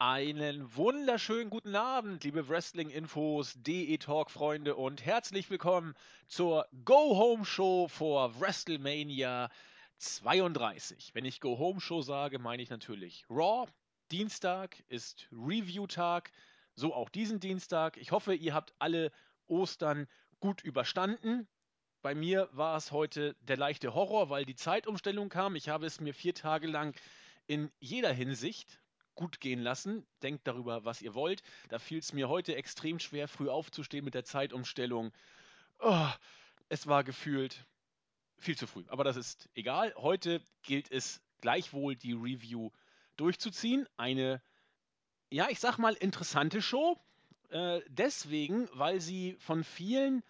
Einen wunderschönen guten Abend, liebe Wrestling-Infos, DE-Talk-Freunde und herzlich willkommen zur Go-Home-Show vor WrestleMania 32. Wenn ich Go-Home-Show sage, meine ich natürlich Raw. Dienstag ist Review-Tag, so auch diesen Dienstag. Ich hoffe, ihr habt alle Ostern gut überstanden. Bei mir war es heute der leichte Horror, weil die Zeitumstellung kam. Ich habe es mir vier Tage lang in jeder Hinsicht gut gehen lassen. Denkt darüber, was ihr wollt. Da fiel es mir heute extrem schwer, früh aufzustehen mit der Zeitumstellung. Oh, es war gefühlt viel zu früh. Aber das ist egal. Heute gilt es gleichwohl, die Review durchzuziehen. Eine, ja, ich sag mal, interessante Show. Äh, deswegen, weil sie von vielen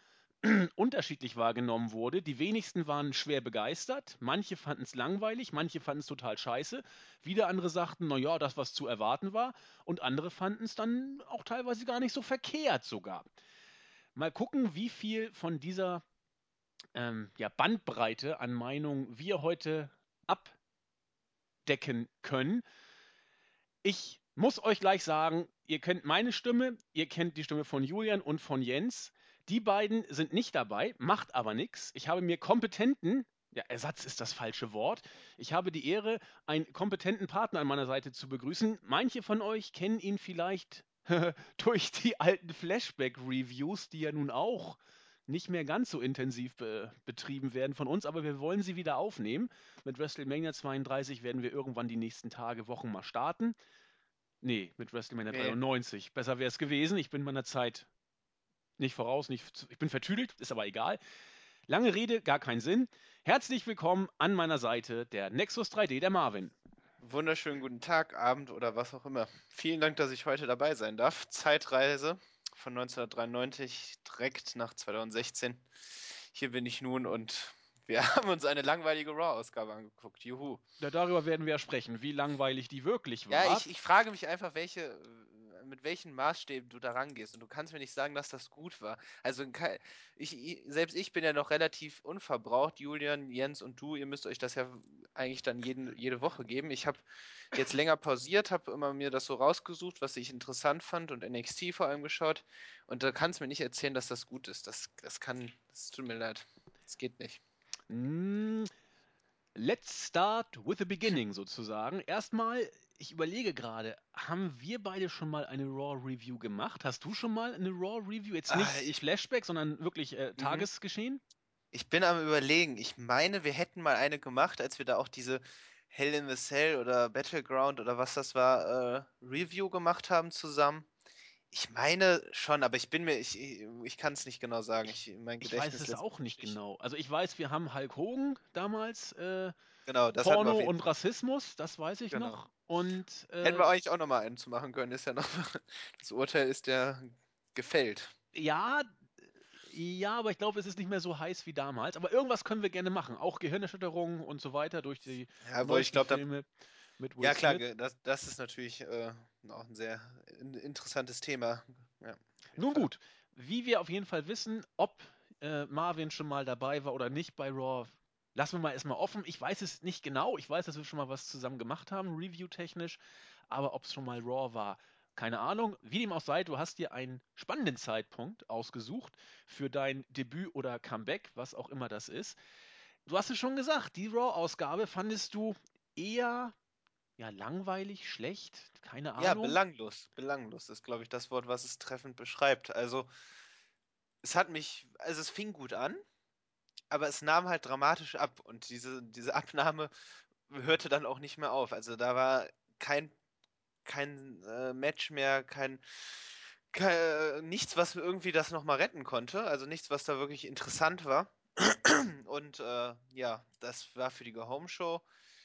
unterschiedlich wahrgenommen wurde. Die wenigsten waren schwer begeistert, manche fanden es langweilig, manche fanden es total scheiße, wieder andere sagten, naja, das, was zu erwarten war, und andere fanden es dann auch teilweise gar nicht so verkehrt sogar. Mal gucken, wie viel von dieser ähm, ja, Bandbreite an Meinungen wir heute abdecken können. Ich muss euch gleich sagen, ihr kennt meine Stimme, ihr kennt die Stimme von Julian und von Jens. Die beiden sind nicht dabei, macht aber nichts. Ich habe mir kompetenten, ja, Ersatz ist das falsche Wort. Ich habe die Ehre, einen kompetenten Partner an meiner Seite zu begrüßen. Manche von euch kennen ihn vielleicht durch die alten Flashback-Reviews, die ja nun auch nicht mehr ganz so intensiv be betrieben werden von uns, aber wir wollen sie wieder aufnehmen. Mit WrestleMania 32 werden wir irgendwann die nächsten Tage, Wochen mal starten. Nee, mit WrestleMania Nee. 93. Besser wäre es gewesen. Ich bin meiner Zeit nicht voraus, nicht, ich bin vertüdelt, ist aber egal. Lange Rede, gar keinen Sinn. Herzlich willkommen an meiner Seite der Nexus 3D, der Marvin. Wunderschönen guten Tag, Abend oder was auch immer. Vielen Dank, dass ich heute dabei sein darf. Zeitreise von 1993 direkt nach 2016. Hier bin ich nun und wir haben uns eine langweilige Raw-Ausgabe angeguckt. Juhu. Ja, darüber werden wir ja sprechen, wie langweilig die wirklich war. Ja, ich, ich frage mich einfach, welche, äh, mit welchen Maßstäben du da rangehst. Und du kannst mir nicht sagen, dass das gut war. Also ich, ich, selbst ich bin ja noch relativ unverbraucht. Julian, Jens und du, ihr müsst euch das ja eigentlich dann jeden, jede Woche geben. Ich habe jetzt länger pausiert, habe immer mir das so rausgesucht, was ich interessant fand und NXT vor allem geschaut. Und da kannst du mir nicht erzählen, dass das gut ist. Das, das kann, das tut mir leid. Das geht nicht. Mm, Let's start with the beginning sozusagen. Erstmal, ich überlege gerade, haben wir beide schon mal eine Raw-Review gemacht? Hast du schon mal eine Raw-Review? Jetzt nicht Ah, ich- Flashback, sondern wirklich äh, Tagesgeschehen? Ich bin am überlegen. Ich meine, wir hätten mal eine gemacht, als wir da auch diese Hell in the Cell oder Battleground oder was das war, äh, Review gemacht haben zusammen. Ich meine schon, aber ich bin mir, ich, ich, kann es nicht genau sagen. Ich, mein Ich Gedächtnis weiß es lässt auch mich nicht genau. Also ich weiß, wir haben Hulk Hogan damals, äh, Genau, das hatten wir Porno auf jeden und Rassismus, das weiß ich Genau. noch. Und Hätten äh, wir eigentlich auch noch mal einen zu machen können. Ist ja noch, das Urteil ist ja gefällt. ja, ja, aber ich glaube, es ist nicht mehr so heiß wie damals. Aber irgendwas können wir gerne machen. Auch Gehirnerschütterungen und so weiter durch die Ja, aber ich neuesten glaube, da, Filme mit Will ja klar, Smith. das, das ist natürlich äh, auch ein sehr in, interessantes Thema. Ja, Nun Fall. gut, wie wir auf jeden Fall wissen, ob äh, Marvin schon mal dabei war oder nicht bei Raw, lassen wir mal erstmal offen. Ich weiß es nicht genau. Ich weiß, dass wir schon mal was zusammen gemacht haben, review-technisch. Aber ob es schon mal Raw war, keine Ahnung. Wie dem auch sei, du hast dir einen spannenden Zeitpunkt ausgesucht für dein Debüt oder Comeback, was auch immer das ist. Du hast es schon gesagt, die Raw-Ausgabe fandest du eher ja, langweilig, schlecht, keine Ja, Ahnung. belanglos. Belanglos ist, glaube ich, das Wort, was es treffend beschreibt. Also, es hat mich, also es fing gut an, aber es nahm halt dramatisch ab und diese, diese Abnahme hörte dann auch nicht mehr auf. Also da war kein, kein äh, Match mehr, kein, kei- nichts, was irgendwie das nochmal retten konnte. Also nichts, was da wirklich interessant war. Und äh, ja, das war für die Go-Home-Show,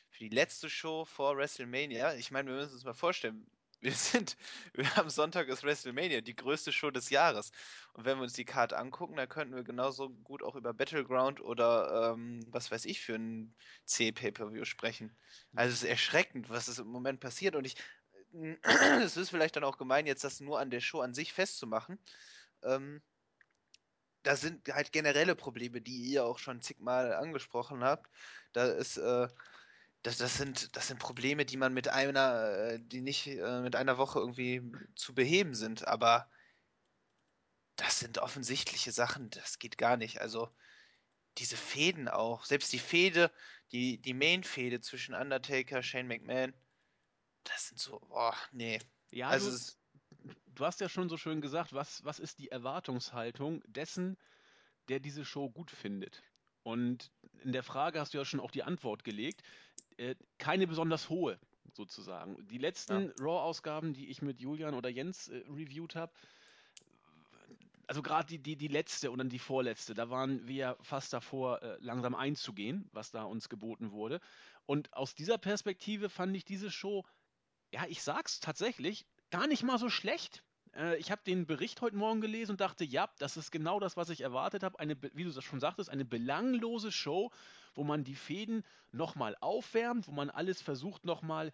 für die letzte Show vor WrestleMania. Ich meine, wir müssen uns mal vorstellen, wir sind, wir haben Sonntag ist WrestleMania, die größte Show des Jahres. Und wenn wir uns die Karte angucken, dann könnten wir genauso gut auch über Battleground oder ähm, was weiß ich für ein C-Pay-Per-View sprechen. Also es ist erschreckend, was ist im Moment passiert. Und ich, es ist vielleicht dann auch gemein, jetzt das nur an der Show an sich festzumachen. Ähm, da sind halt generelle Probleme, die ihr auch schon zigmal angesprochen habt. Da ist, äh, Das das sind das sind Probleme, die man mit einer äh, die nicht, äh, mit einer Woche irgendwie zu beheben sind, aber das sind offensichtliche Sachen, das geht gar nicht. Also, diese Fehden auch, selbst die Fehde die die Main-Fehde zwischen Undertaker, Shane McMahon, das sind so boah, ne. Ja, Also, du du hast ja schon so schön gesagt, was was ist die Erwartungshaltung dessen, der diese Show gut findet? Und in der Frage hast du ja schon auch die Antwort gelegt. Äh, keine besonders hohe, sozusagen. Die ja, letzten Raw-Ausgaben, die ich mit Julian oder Jens äh, reviewed habe, also gerade die, die, die letzte und dann die vorletzte, da waren wir fast davor, äh, langsam einzugehen, was da uns geboten wurde. Und aus dieser Perspektive fand ich diese Show, ja, ich sag's tatsächlich, gar nicht mal so schlecht. Äh, ich habe den Bericht heute Morgen gelesen und dachte, ja, das ist genau das, was ich erwartet habe. Eine, wie du das schon sagtest, eine belanglose Show, wo man die Fäden nochmal aufwärmt, wo man alles versucht nochmal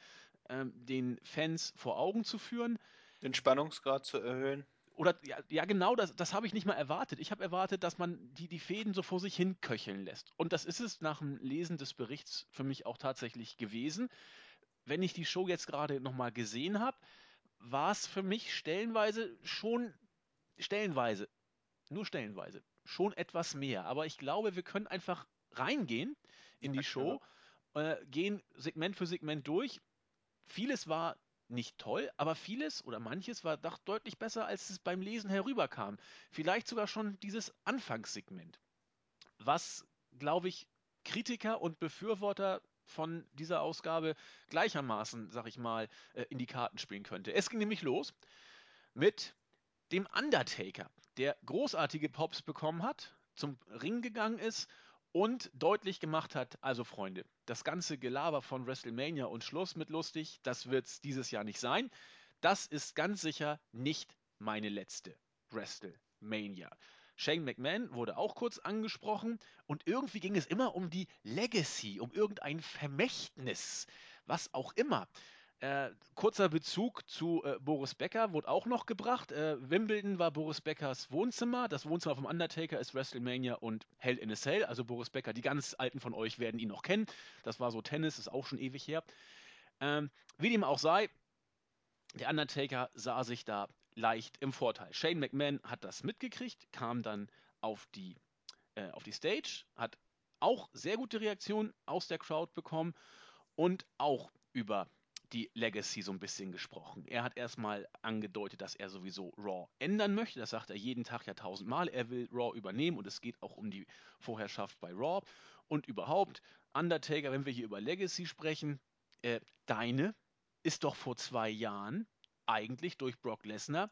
ähm, den Fans vor Augen zu führen. den Spannungsgrad zu erhöhen. Oder ja, ja genau, das, das habe ich nicht mal erwartet. Ich habe erwartet, dass man die, die Fäden so vor sich hin köcheln lässt. Und das ist es nach dem Lesen des Berichts für mich auch tatsächlich gewesen. Wenn ich die Show jetzt gerade nochmal gesehen habe, war es für mich stellenweise schon, stellenweise, nur stellenweise, schon etwas mehr. Aber ich glaube, wir können einfach reingehen in Ja, die. Show, äh, gehen Segment für Segment durch Vieles war nicht toll, aber vieles oder manches war doch deutlich besser, als es beim Lesen herüberkam. Vielleicht sogar schon dieses Anfangssegment, was, glaube ich, Kritiker und Befürworter von dieser Ausgabe gleichermaßen, sag ich mal, äh, in die Karten spielen könnte. Es ging nämlich los mit dem Undertaker, der großartige Pops bekommen hat, zum Ring gegangen ist und deutlich gemacht hat, also Freunde, das ganze Gelaber von WrestleMania und Schluss mit lustig, das wird's dieses Jahr nicht sein. Das ist ganz sicher nicht meine letzte WrestleMania. Shane McMahon wurde auch kurz angesprochen und irgendwie ging es immer um die Legacy, um irgendein Vermächtnis, was auch immer. Äh, kurzer Bezug zu äh, Boris Becker wurde auch noch gebracht. Äh, Wimbledon war Boris Beckers Wohnzimmer. Das Wohnzimmer vom Undertaker ist WrestleMania und Hell in a Cell. Also Boris Becker, die ganz Alten von euch werden ihn noch kennen. Das war so Tennis, ist auch schon ewig her. Ähm, wie dem auch sei, der Undertaker sah sich da leicht im Vorteil. Shane McMahon hat das mitgekriegt, kam dann auf die, äh, auf die Stage, hat auch sehr gute Reaktionen aus der Crowd bekommen und auch über die Legacy so ein bisschen gesprochen. Er hat erstmal angedeutet, dass er sowieso Raw ändern möchte. Das sagt er jeden Tag ja tausendmal. Er will Raw übernehmen und es geht auch um die Vorherrschaft bei Raw. Und überhaupt, Undertaker, wenn wir hier über Legacy sprechen, äh, deine ist doch vor zwei Jahren eigentlich durch Brock Lesnar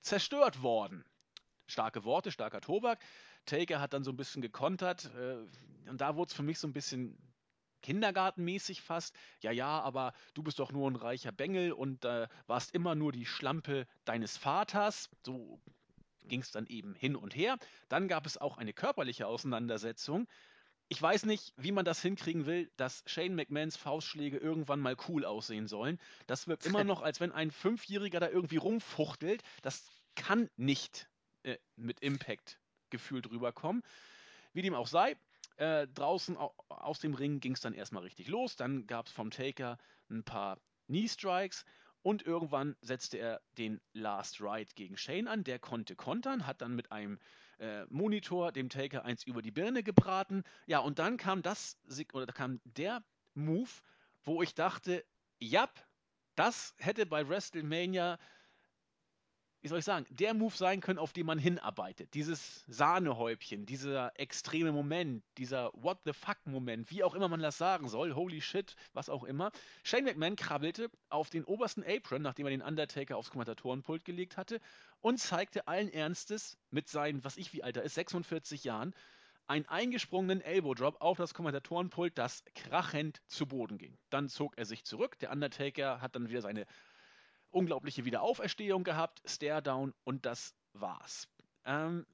zerstört worden. Starke Worte, starker Tobak. Taker hat dann so ein bisschen gekontert äh, und da wurde es für mich so ein bisschen kindergartenmäßig fast. Ja, ja, aber du bist doch nur ein reicher Bengel und äh, warst immer nur die Schlampe deines Vaters. So ging es dann eben hin und her. Dann gab es auch eine körperliche Auseinandersetzung. Ich weiß nicht, wie man das hinkriegen will, dass Shane McMahons Faustschläge irgendwann mal cool aussehen sollen. Das wirkt immer noch, als wenn ein Fünfjähriger da irgendwie rumfuchtelt. Das kann nicht äh, mit Impact gefühlt rüberkommen. Wie dem auch sei, äh, draußen au aus dem Ring ging es dann erstmal richtig los. Dann gab es vom Taker ein paar Knee Strikes und irgendwann setzte er den Last Ride gegen Shane an. Der konnte kontern, hat dann mit einem äh, Monitor dem Taker eins über die Birne gebraten. Ja, und dann kam das, oder kam der Move, wo ich dachte, ja, das hätte bei WrestleMania wie soll ich sagen, der Move sein können, auf den man hinarbeitet. Dieses Sahnehäubchen, dieser extreme Moment, dieser What the fuck Moment, wie auch immer man das sagen soll, holy shit, was auch immer. Shane McMahon krabbelte auf den obersten Apron, nachdem er den Undertaker aufs Kommentatorenpult gelegt hatte, und zeigte allen Ernstes mit seinen, was ich wie alt er ist, 46 Jahren, einen eingesprungenen Elbow Drop auf das Kommentatorenpult, das krachend zu Boden ging. Dann zog er sich zurück. Der Undertaker hat dann wieder seine unglaubliche Wiederauferstehung gehabt, Stare-Down und das war's. Ähm,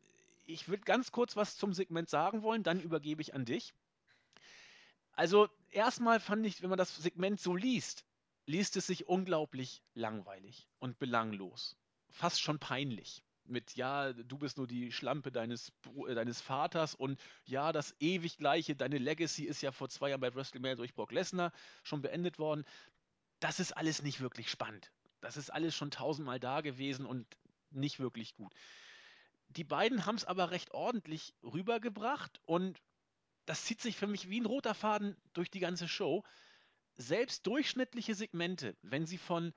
ich würde ganz kurz was zum Segment sagen wollen, dann übergebe ich an dich. Also erstmal fand ich, wenn man das Segment so liest, liest es sich unglaublich langweilig und belanglos. Fast schon peinlich. mit, ja, du bist nur die Schlampe deines, äh, deines Vaters und ja, das ewig gleiche, deine Legacy ist ja vor zwei Jahren bei WrestleMania durch Brock Lesnar schon beendet worden. Das ist alles nicht wirklich spannend. Das ist alles schon tausendmal da gewesen und nicht wirklich gut. Die beiden haben es aber recht ordentlich rübergebracht und das zieht sich für mich wie ein roter Faden durch die ganze Show. Selbst durchschnittliche Segmente, wenn sie von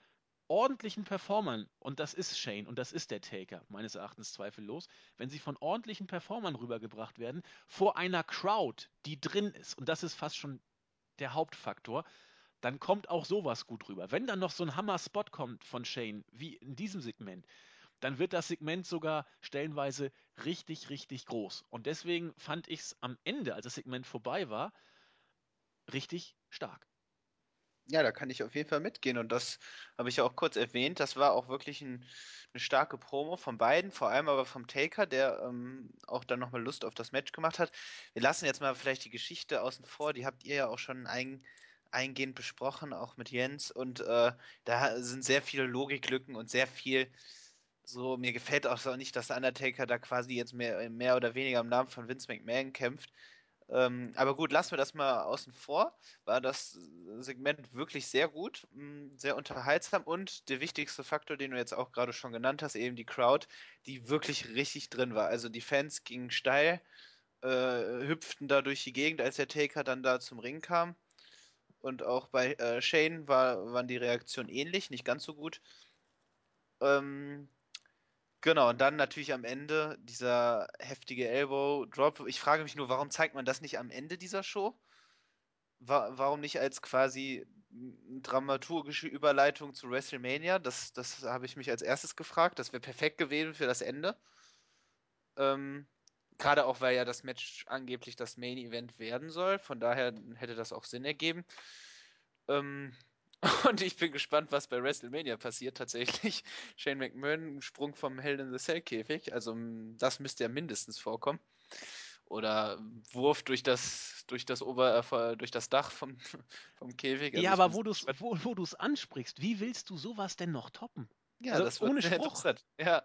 ordentlichen Performern, und das ist Shane und das ist der Taker, meines Erachtens zweifellos, wenn sie von ordentlichen Performern rübergebracht werden, vor einer Crowd, die drin ist, und das ist fast schon der Hauptfaktor, dann kommt auch sowas gut rüber. Wenn dann noch so ein Hammer-Spot kommt von Shane, wie in diesem Segment, dann wird das Segment sogar stellenweise richtig, richtig groß. Und deswegen fand ich es am Ende, als das Segment vorbei war, richtig stark. Ja, da kann ich auf jeden Fall mitgehen und das habe ich ja auch kurz erwähnt. Das war auch wirklich ein, eine starke Promo von beiden, vor allem aber vom Taker, der ähm, auch dann nochmal Lust auf das Match gemacht hat. Wir lassen jetzt mal vielleicht die Geschichte außen vor, die habt ihr ja auch schon ein, eingehend besprochen, auch mit Jens und äh, da sind sehr viele Logiklücken und sehr viel so, mir gefällt auch so nicht, dass der Undertaker da quasi jetzt mehr, mehr oder weniger im Namen von Vince McMahon kämpft. Ähm, aber gut, lassen wir das mal außen vor. War das Segment wirklich sehr gut, mh, sehr unterhaltsam und der wichtigste Faktor, den du jetzt auch gerade schon genannt hast, eben die Crowd, die wirklich richtig drin war. Also die Fans gingen steil, äh, hüpften da durch die Gegend, als der Taker dann da zum Ring kam. Und auch bei äh, Shane war, waren die Reaktionen ähnlich, nicht ganz so gut. Ähm, Genau, und dann natürlich am Ende dieser heftige Elbow Drop. Ich frage mich nur, warum zeigt man das nicht am Ende dieser Show? Wa warum nicht als quasi dramaturgische Überleitung zu WrestleMania? Das, das habe ich mich als erstes gefragt. Das wäre perfekt gewesen für das Ende. Ähm, gerade auch, weil ja das Match angeblich das Main Event werden soll. Von daher hätte das auch Sinn ergeben. Ähm, und ich bin gespannt, was bei WrestleMania passiert tatsächlich. Shane McMahon, Sprung vom Hell in the Cell Käfig. Also das müsste ja mindestens vorkommen. Oder Wurf durch das, durch das Ober, äh, durch das Dach vom, vom Käfig. Also Ja, aber wo du es wo, wo du's ansprichst, wie willst du sowas denn noch toppen? Ja, Also das ohne Spruch. Ja.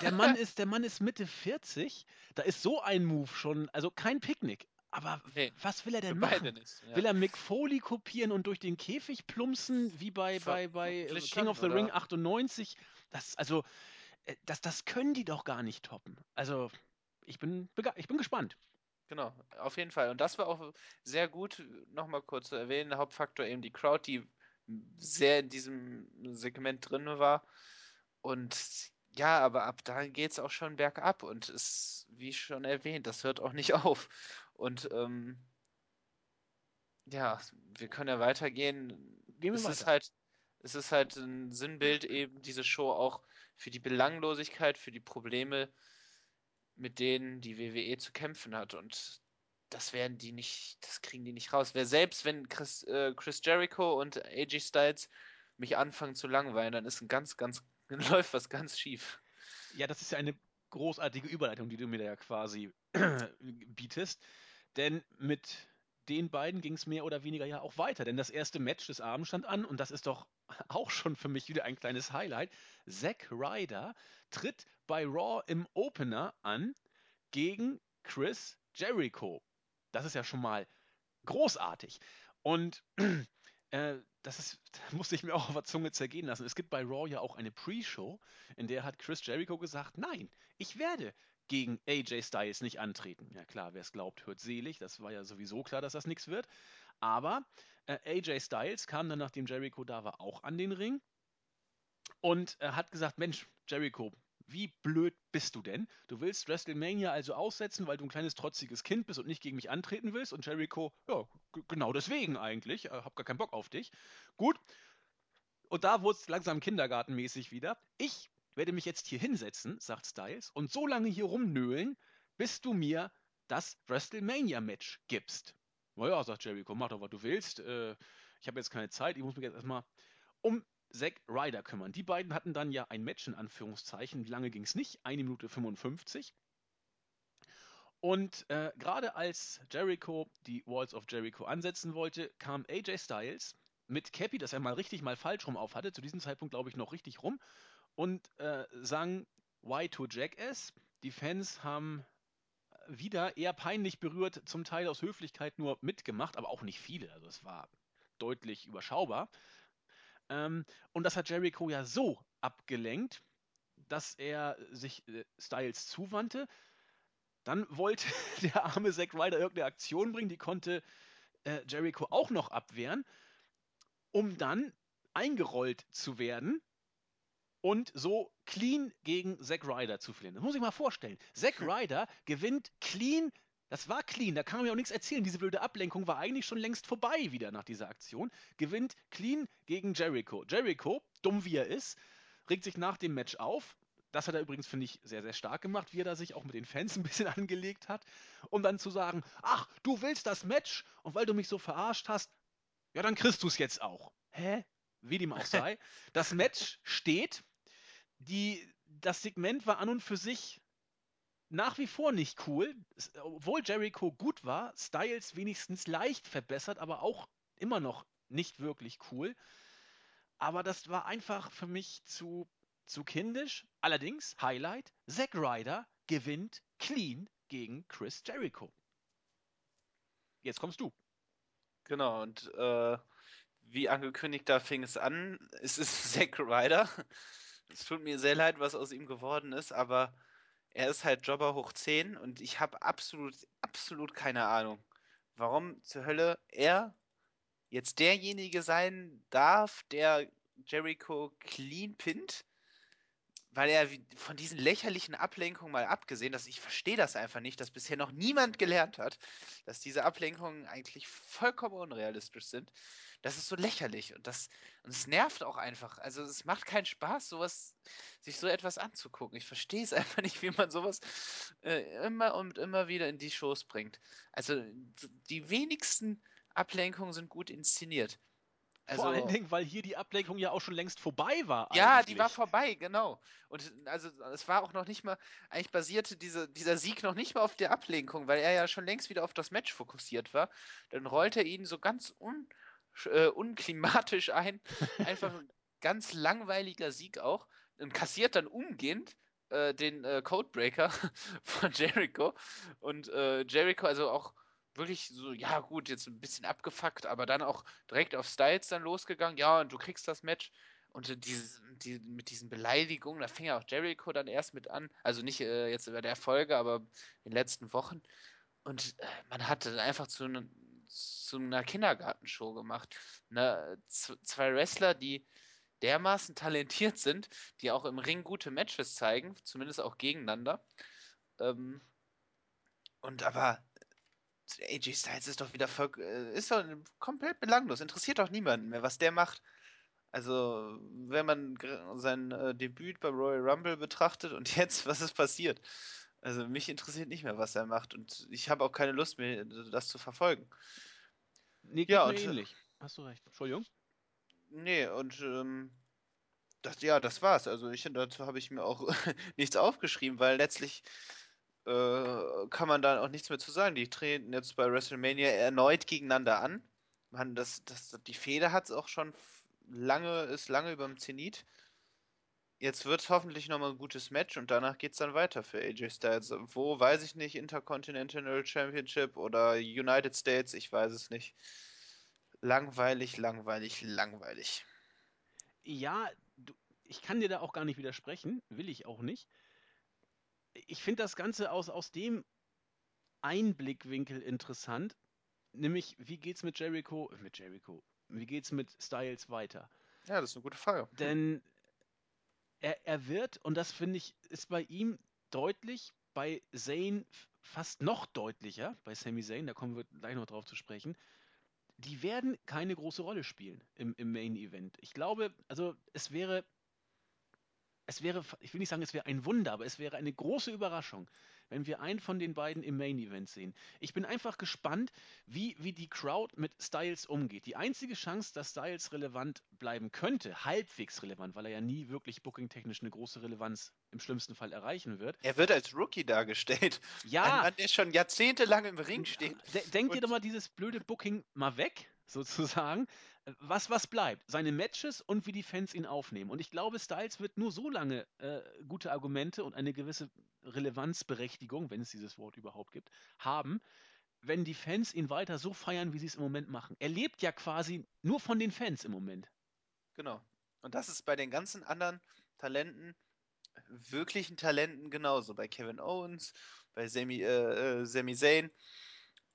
Der Mann ist, der Mann ist Mitte 40. Da ist so ein Move schon, also kein Picknick. Aber Nee, was will er denn machen? nicht. Ja. Will er Mick Foley kopieren und durch den Käfig plumpsen, wie bei, Ver bei, bei äh, King schon, of the Ring oder? 98? Das, also, äh, das, das können die doch gar nicht toppen. Also, ich bin, bege- ich bin gespannt. Genau, auf jeden Fall. Und das war auch sehr gut, nochmal kurz zu erwähnen, der Hauptfaktor eben die Crowd, die sehr in diesem Segment drin war. Und ja, aber ab da geht es auch schon bergab und ist, wie schon erwähnt, das hört auch nicht auf. Und ähm, ja, wir können ja weitergehen. Gehen wir Es ist weiter. halt, es ist halt ein Sinnbild eben, diese Show auch für die Belanglosigkeit, für die Probleme, mit denen die WWE zu kämpfen hat. Und das werden die nicht, das kriegen die nicht raus. Wer selbst, wenn Chris, äh, Chris Jericho und AJ Styles mich anfangen zu langweilen, dann ist ein ganz, ganz, läuft was ganz schief. Ja, das ist ja eine großartige Überleitung, die du mir da ja quasi bietest. Denn mit den beiden ging es mehr oder weniger ja auch weiter. Denn das erste Match des Abends stand an und das ist doch auch schon für mich wieder ein kleines Highlight. Zack Ryder tritt bei Raw im Opener an gegen Chris Jericho. Das ist ja schon mal großartig. Und äh, das ist, da musste ich mir auch auf der Zunge zergehen lassen. Es gibt bei Raw ja auch eine Pre-Show, in der hat Chris Jericho gesagt, nein, ich werde gegen AJ Styles nicht antreten. Ja klar, wer es glaubt, hört selig. Das war ja sowieso klar, dass das nichts wird. Aber äh, AJ Styles kam dann, nachdem Jericho da war, auch an den Ring und er hat gesagt, Mensch, Jericho, wie blöd bist du denn? Du willst WrestleMania also aussetzen, weil du ein kleines trotziges Kind bist und nicht gegen mich antreten willst? Und Jericho, ja, genau deswegen eigentlich. Äh, hab gar keinen Bock auf dich. Gut, und da wurde es langsam kindergartenmäßig wieder. Ich werde mich jetzt hier hinsetzen, sagt Styles, und so lange hier rumnöhlen, bis du mir das WrestleMania-Match gibst. Naja, sagt Jericho, mach doch, was du willst. Äh, ich habe jetzt keine Zeit, ich muss mich jetzt erstmal um Zack Ryder kümmern. Die beiden hatten dann ja ein Match in Anführungszeichen. Wie lange ging es nicht? Eine Minute 55. Und äh, gerade als Jericho die Walls of Jericho ansetzen wollte, kam AJ Styles mit Cappy, das er mal richtig mal falsch rum auf hatte, zu diesem Zeitpunkt glaube ich noch richtig rum, und äh, sang Y2Jackass. Die Fans haben wieder eher peinlich berührt, zum Teil aus Höflichkeit nur mitgemacht, aber auch nicht viele. Also es war deutlich überschaubar. Ähm, und das hat Jericho ja so abgelenkt, dass er sich äh, Styles zuwandte. Dann wollte der arme Zack Ryder irgendeine Aktion bringen, die konnte äh, Jericho auch noch abwehren, um dann eingerollt zu werden und so clean gegen Zack Ryder zu verlieren. Das muss ich mal vorstellen. Zack Ryder gewinnt clean. Das war clean, da kann man mir auch nichts erzählen. Diese blöde Ablenkung war eigentlich schon längst vorbei wieder nach dieser Aktion. Gewinnt clean gegen Jericho. Jericho, dumm wie er ist, regt sich nach dem Match auf. Das hat er übrigens, finde ich, sehr, sehr stark gemacht, wie er da sich auch mit den Fans ein bisschen angelegt hat. Um dann zu sagen, ach, du willst das Match und weil du mich so verarscht hast, ja, dann kriegst du es jetzt auch. Hä? Wie dem auch sei. Das Match steht. Die, das Segment war an und für sich nach wie vor nicht cool. Obwohl Jericho gut war, Styles wenigstens leicht verbessert, aber auch immer noch nicht wirklich cool. Aber das war einfach für mich zu, zu kindisch. Allerdings, Highlight, Zack Ryder gewinnt clean gegen Chris Jericho. Jetzt kommst du. Genau, und äh, wie angekündigt, da fing es an. Es ist Zack Ryder. Es tut mir sehr leid, was aus ihm geworden ist, aber er ist halt Jobber hoch 10 und ich habe absolut, absolut keine Ahnung, warum zur Hölle er jetzt derjenige sein darf, der Jericho clean pinnt weil er von diesen lächerlichen Ablenkungen mal abgesehen, dass ich verstehe das einfach nicht, dass bisher noch niemand gelernt hat, dass diese Ablenkungen eigentlich vollkommen unrealistisch sind. Das ist so lächerlich und das und es nervt auch einfach. Also es macht keinen Spaß, sowas sich so etwas anzugucken. Ich verstehe es einfach nicht, wie man sowas äh, immer und immer wieder in die Shows bringt. Also die wenigsten Ablenkungen sind gut inszeniert. Also, Vor allen Dingen, weil hier die Ablenkung ja auch schon längst vorbei war. Ja, eigentlich. die war vorbei, genau. Und also es war auch noch nicht mal, eigentlich basierte diese, dieser Sieg noch nicht mal auf der Ablenkung, weil er ja schon längst wieder auf das Match fokussiert war. Dann rollt er ihn so ganz un, äh, unklimatisch ein. Einfach ein ganz langweiliger Sieg auch. Und kassiert dann umgehend äh, den äh, Codebreaker von Jericho. Und äh, Jericho, also auch wirklich so, ja gut, jetzt ein bisschen abgefuckt, aber dann auch direkt auf Styles dann losgegangen, ja, und du kriegst das Match. Und diese, die, mit diesen Beleidigungen, da fing ja auch Jericho dann erst mit an. Also nicht äh, jetzt über der Folge, aber in den letzten Wochen. Und äh, man hatte einfach zu, ne, zu einer Kindergartenshow gemacht. Ne, zwei Wrestler, die dermaßen talentiert sind, die auch im Ring gute Matches zeigen, zumindest auch gegeneinander. Ähm, und aber AJ Styles ist doch wieder voll, äh, ist doch komplett belanglos, interessiert doch niemanden mehr, was der macht. Also, wenn man sein äh, Debüt beim Royal Rumble betrachtet und jetzt, was ist passiert? Also, mich interessiert nicht mehr, was er macht und ich habe auch keine Lust mehr, das zu verfolgen. Nee, ja, und, äh, ähnlich. Hast du recht. Entschuldigung. Nee, und ähm, das, ja, das war's. Also, ich, dazu habe ich mir auch nichts aufgeschrieben, weil letztlich äh, kann man da auch nichts mehr zu sagen. Die treten jetzt bei WrestleMania erneut gegeneinander an. Man, das, das, die Fehde hat es auch schon lange, ist lange über dem Zenit. Jetzt wird es hoffentlich nochmal ein gutes Match und danach geht es dann weiter für AJ Styles. Wo, weiß ich nicht, Intercontinental Championship oder United States, ich weiß es nicht. Langweilig, langweilig, langweilig. Ja, du, ich kann dir da auch gar nicht widersprechen, will ich auch nicht ich finde das Ganze aus, aus dem Einblickwinkel interessant, nämlich wie geht's mit Jericho, äh, mit Jericho, wie geht's mit Styles weiter? Ja, das ist eine gute Frage. Denn er, er wird, und das finde ich, ist bei ihm deutlich, bei Zane fast noch deutlicher, bei Sami Zayn, da kommen wir gleich noch drauf zu sprechen, die werden keine große Rolle spielen im, im Main Event. Ich glaube, also es wäre es wäre, ich will nicht sagen, es wäre ein Wunder, aber es wäre eine große Überraschung, wenn wir einen von den beiden im Main Event sehen. Ich bin einfach gespannt, wie, wie die Crowd mit Styles umgeht. Die einzige Chance, dass Styles relevant bleiben könnte, halbwegs relevant, weil er ja nie wirklich bookingtechnisch eine große Relevanz im schlimmsten Fall erreichen wird. Er wird als Rookie dargestellt. Ja. Ein Mann, der schon jahrzehntelang im Ring steht. Denkt ihr doch mal dieses blöde Booking mal weg? Sozusagen. Äh, Was was bleibt? Seine Matches und wie die Fans ihn aufnehmen. Und ich glaube, Styles wird nur so lange äh, gute Argumente und eine gewisse Relevanzberechtigung, wenn es dieses Wort überhaupt gibt, haben, wenn die Fans ihn weiter so feiern, wie sie es im Moment machen. Er lebt ja quasi nur von den Fans im Moment. Genau. Und das ist bei den ganzen anderen Talenten, wirklichen Talenten genauso. Bei Kevin Owens, bei Sami, äh, äh, Sami Zayn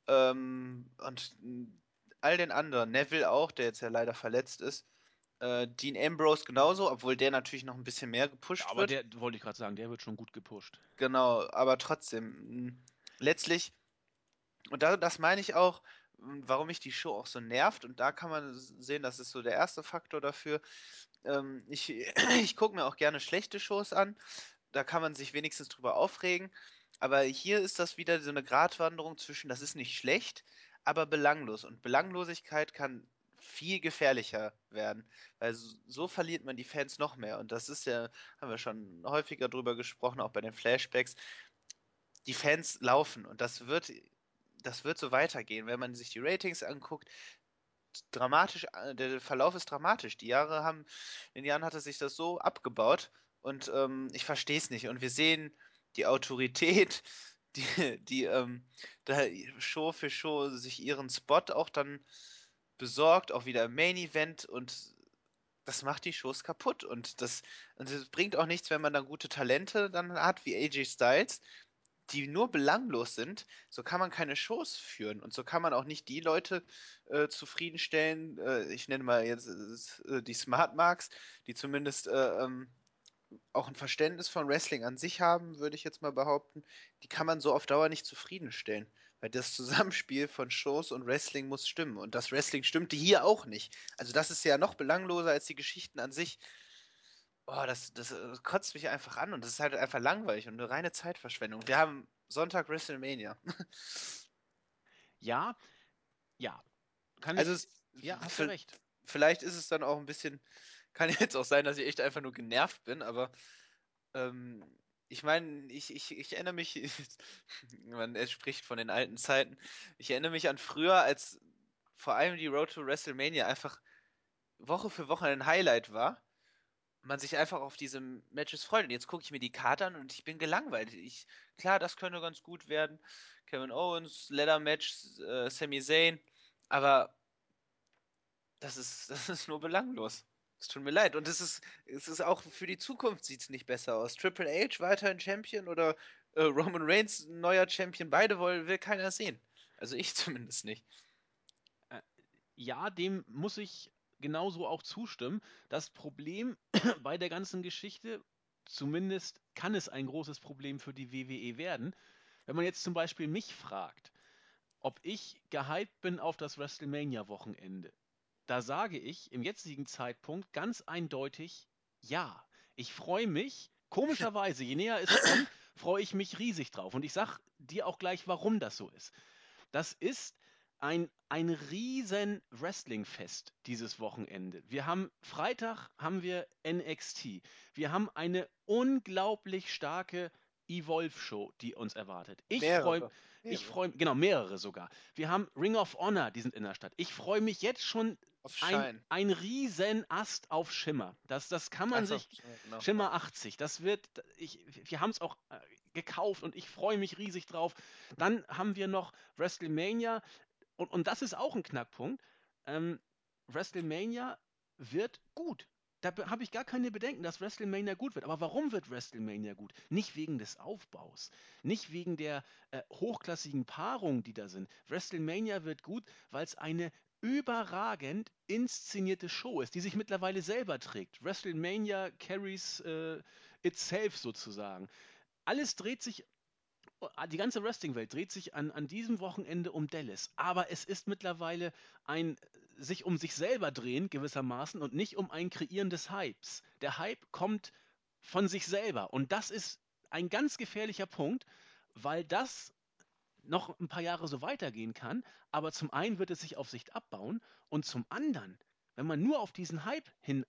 ähm, und all den anderen. Neville auch, der jetzt ja leider verletzt ist. Äh, Dean Ambrose genauso, obwohl der natürlich noch ein bisschen mehr gepusht Aber wird. der, wollte ich gerade sagen, der wird schon gut gepusht. Genau, aber trotzdem, mh, letztlich, und da, das meine ich auch, mh, warum mich die Show auch so nervt, und da kann man sehen, das ist so der erste Faktor dafür. Ähm, ich ich gucke mir auch gerne schlechte Shows an, da kann man sich wenigstens drüber aufregen, aber hier ist das wieder so eine Gratwanderung zwischen, das ist nicht schlecht, aber belanglos. Und Belanglosigkeit kann viel gefährlicher werden, weil so, so verliert man die Fans noch mehr. Und das ist ja, haben wir schon häufiger drüber gesprochen, auch bei den Flashbacks die Fans laufen und das wird, das wird so weitergehen, wenn man sich die Ratings anguckt. Dramatisch, äh, der Verlauf ist dramatisch. Die Jahre haben, in den Jahren hatte sich das so abgebaut und ähm, ich verstehe es nicht. Und wir sehen die Autorität, die, die ähm, da Show für Show sich ihren Spot auch dann besorgt, auch wieder im Main Event und das macht die Shows kaputt. Und das, und das bringt auch nichts, wenn man dann gute Talente dann hat, wie AJ Styles, die nur belanglos sind, so kann man keine Shows führen und so kann man auch nicht die Leute äh, zufriedenstellen, äh, ich nenne mal jetzt äh, die Smart Marks, die zumindest äh, ähm, auch ein Verständnis von Wrestling an sich haben, würde ich jetzt mal behaupten, die kann man so auf Dauer nicht zufriedenstellen. Weil das Zusammenspiel von Shows und Wrestling muss stimmen. Und das Wrestling stimmte hier auch nicht. Also das ist ja noch belangloser als die Geschichten an sich. Boah, das, das, kotzt mich einfach an und das ist halt einfach langweilig und eine reine Zeitverschwendung. Wir haben Sonntag WrestleMania. Ja, ja, kann Also ich. Ja, hast du recht. vielleicht ist es dann auch ein bisschen, kann jetzt auch sein, dass ich echt einfach nur genervt bin, aber ähm, ich meine, ich, ich, ich erinnere mich, man spricht von den alten Zeiten, ich erinnere mich an früher, als vor allem die Road to WrestleMania einfach Woche für Woche ein Highlight war man sich einfach auf diese Matches freut. Und jetzt gucke ich mir die Karte an und ich bin gelangweilt. Ich, klar, das könnte ganz gut werden. Kevin Owens, Leather Match, äh, Sami Zayn, aber das ist, das ist nur belanglos. Es tut mir leid. Und es ist, es ist auch für die Zukunft sieht es nicht besser aus. Triple H weiterhin Champion oder äh, Roman Reigns neuer Champion, beide will, will keiner sehen. Also ich zumindest nicht. Äh, ja, dem muss ich genauso auch zustimmen. Das Problem bei der ganzen Geschichte, zumindest kann es ein großes Problem für die WWE werden, wenn man jetzt zum Beispiel mich fragt, ob ich gehypt bin auf das WrestleMania-Wochenende, da sage ich im jetzigen Zeitpunkt ganz eindeutig ja. Ich freue mich, komischerweise, je näher es kommt, freue ich mich riesig drauf. Und ich sage dir auch gleich, warum das so ist. Das ist ein, ein riesen Wrestling-Fest dieses Wochenende. Wir haben Freitag haben wir NXT. Wir haben eine unglaublich starke Evolve-Show, die uns erwartet. Ich freue Mehrere. ich Mehrere. freue genau mehrere sogar. Wir haben Ring of Honor, die sind in der Stadt. Ich freue mich jetzt schon Auf ein, Schein. ein riesen Ast auf Schimmer. Das, das kann man Achso, sich genau. Schimmer Ja. 80, das wird, ich, wir haben es auch äh, gekauft und ich freue mich riesig drauf. Dann haben wir noch WrestleMania und, und das ist auch ein Knackpunkt. Ähm, WrestleMania wird gut. Da habe ich gar keine Bedenken, dass WrestleMania gut wird. Aber warum wird WrestleMania gut? Nicht wegen des Aufbaus, nicht wegen der äh, hochklassigen Paarungen, die da sind. WrestleMania wird gut, weil es eine überragend inszenierte Show ist, die sich mittlerweile selber trägt. WrestleMania carries äh, itself sozusagen. Alles dreht sich die ganze Wrestling-Welt dreht sich an, an diesem Wochenende um Dallas. Aber es ist mittlerweile ein sich um sich selber drehen gewissermaßen und nicht um ein Kreieren des Hypes. Der Hype kommt von sich selber. Und das ist ein ganz gefährlicher Punkt, weil das noch ein paar Jahre so weitergehen kann. Aber zum einen wird es sich auf Sicht abbauen und zum anderen, wenn man nur auf diesen Hype hin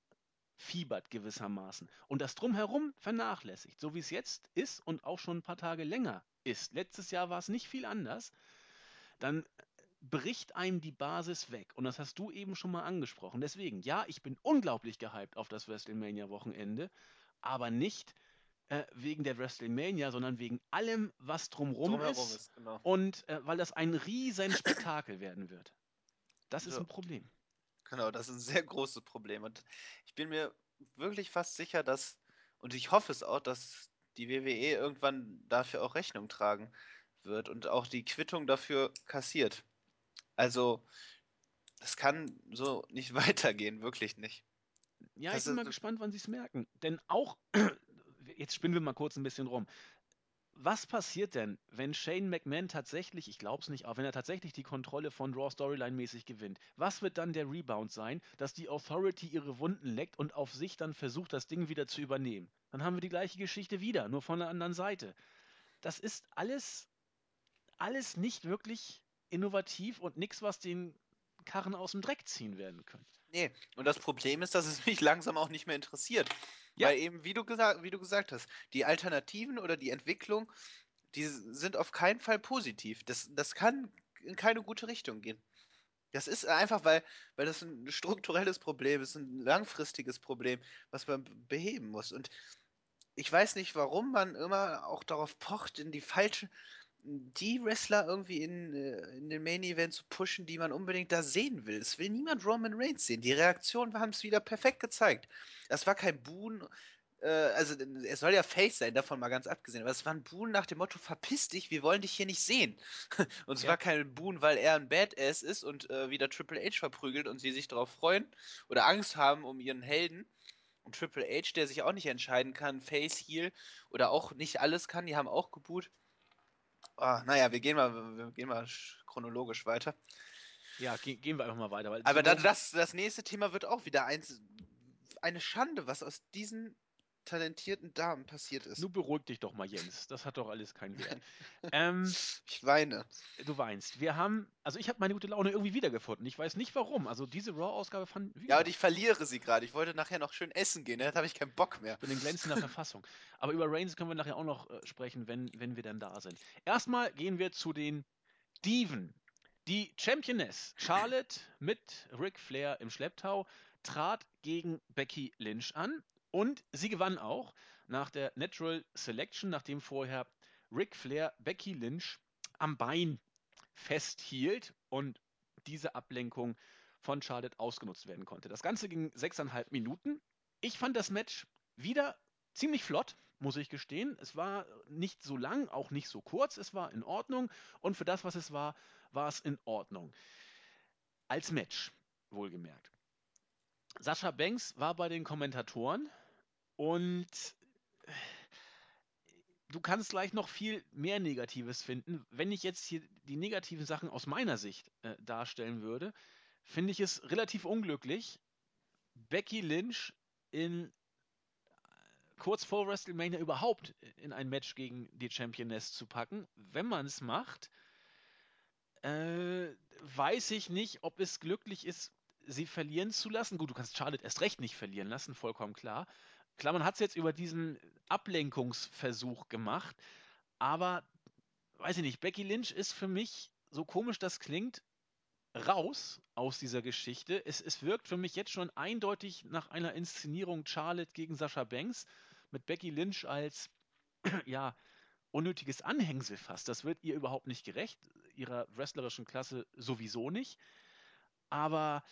fiebert gewissermaßen und das drumherum vernachlässigt, so wie es jetzt ist und auch schon ein paar Tage länger ist. Letztes Jahr war es nicht viel anders. Dann bricht einem die Basis weg. Und das hast du eben schon mal angesprochen. Deswegen, ja, ich bin unglaublich gehypt auf das WrestleMania-Wochenende, aber nicht äh, wegen der WrestleMania, sondern wegen allem, was drumrum Drumherum ist. ist, genau. Und äh, weil das ein riesen Spektakel werden wird. Das ist So. ein Problem. Genau, das ist ein sehr großes Problem. Und ich bin mir wirklich fast sicher, dass, und ich hoffe es auch, dass die WWE irgendwann dafür auch Rechnung tragen wird und auch die Quittung dafür kassiert. Also, das kann so nicht weitergehen, wirklich nicht. Ja, Das ich bin ist- mal gespannt, wann sie es merken. Denn auch, jetzt spinnen wir mal kurz ein bisschen rum. Was passiert denn, wenn Shane McMahon tatsächlich, ich glaube es nicht, aber wenn er tatsächlich die Kontrolle von Raw Storyline-mäßig gewinnt? Was wird dann der Rebound sein, dass die Authority ihre Wunden leckt und auf sich dann versucht, das Ding wieder zu übernehmen? Dann haben wir die gleiche Geschichte wieder, nur von der anderen Seite. Das ist alles, alles nicht wirklich innovativ und nichts, was den Karren aus dem Dreck ziehen werden können. Nee, und das Problem ist, dass es mich langsam auch nicht mehr interessiert. Ja. Weil eben, wie du, gesagt, wie du gesagt hast, die Alternativen oder die Entwicklung, die sind auf keinen Fall positiv. Das, das kann in keine gute Richtung gehen. Das ist einfach, weil, weil das ein strukturelles Problem ist, ein langfristiges Problem, was man beheben muss. Und ich weiß nicht, warum man immer auch darauf pocht, in die falschen, die Wrestler irgendwie in, äh, in den Main Event zu pushen, die man unbedingt da sehen will. Es will niemand Roman Reigns sehen. Die Reaktionen haben es wieder perfekt gezeigt. Das war kein Buhn, äh, also er soll ja Face sein, davon mal ganz abgesehen, aber es war ein Buhn nach dem Motto, verpiss dich, wir wollen dich hier nicht sehen. und es Ja. war kein Buhn, weil er ein Badass ist und äh, wieder Triple H verprügelt und sie sich darauf freuen oder Angst haben um ihren Helden. Und Triple H, der sich auch nicht entscheiden kann, Face, Heel oder auch nicht alles kann, die haben auch geboot. Ah, naja, wir gehen mal, wir gehen mal sch- chronologisch weiter. Ja, ge gehen wir einfach mal weiter. Aber zur da, Not- das, das nächste Thema wird auch wieder eins, eine Schande, was aus diesen talentierten Damen passiert ist. Nun beruhig dich doch mal, Jens. Das hat doch alles keinen Wert. ähm, Ich weine. du weinst. Wir haben, also ich habe meine gute Laune irgendwie wiedergefunden. Ich weiß nicht warum. Also diese Raw-Ausgabe fand Ja, und ich verliere sie gerade. Ich wollte nachher noch schön essen gehen, ne? da habe ich keinen Bock mehr. ich bin in glänzender Verfassung. Aber über Reigns können wir nachher auch noch äh, sprechen, wenn, wenn wir dann da sind. Erstmal gehen wir zu den Diven. Die Championess Charlotte mit Ric Flair im Schlepptau trat gegen Becky Lynch an und sie gewann auch nach der Natural Selection, nachdem vorher Ric Flair Becky Lynch am Bein festhielt und diese Ablenkung von Charlotte ausgenutzt werden konnte. Das Ganze ging sechseinhalb Minuten. Ich fand das Match wieder ziemlich flott, muss ich gestehen. Es war nicht so lang, auch nicht so kurz. Es war in Ordnung. Und für das, was es war, war es in Ordnung. Als Match, wohlgemerkt. Sascha Banks war bei den Kommentatoren und du kannst gleich noch viel mehr Negatives finden. Wenn ich jetzt hier die negativen Sachen aus meiner Sicht äh, darstellen würde, finde ich es relativ unglücklich, Becky Lynch in kurz vor WrestleMania überhaupt in ein Match gegen die Championess zu packen. Wenn man es macht, äh, weiß ich nicht, ob es glücklich ist, sie verlieren zu lassen. Gut, du kannst Charlotte erst recht nicht verlieren lassen, vollkommen klar. Klar, man hat es jetzt über diesen Ablenkungsversuch gemacht, aber weiß ich nicht, Becky Lynch ist für mich, so komisch das klingt, raus aus dieser Geschichte. Es, es wirkt für mich jetzt schon eindeutig nach einer Inszenierung Charlotte gegen Sascha Banks mit Becky Lynch als ja unnötiges Anhängsel fast. Das wird ihr überhaupt nicht gerecht, ihrer wrestlerischen Klasse sowieso nicht. Aber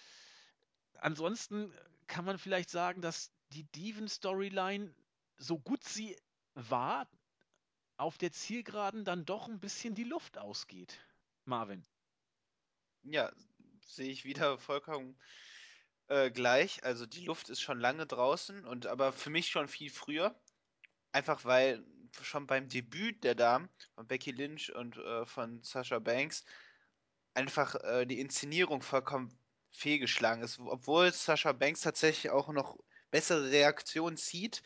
ansonsten kann man vielleicht sagen, dass die Diven-Storyline, so gut sie war, auf der Zielgeraden dann doch ein bisschen die Luft ausgeht. Marvin. Ja, sehe ich wieder vollkommen äh, gleich. Also die Luft ist schon lange draußen und aber für mich schon viel früher. Einfach weil schon beim Debüt der Damen von Becky Lynch und äh, von Sasha Banks einfach äh, die Inszenierung vollkommen fehlgeschlagen ist. Obwohl Sasha Banks tatsächlich auch noch bessere Reaktionen zieht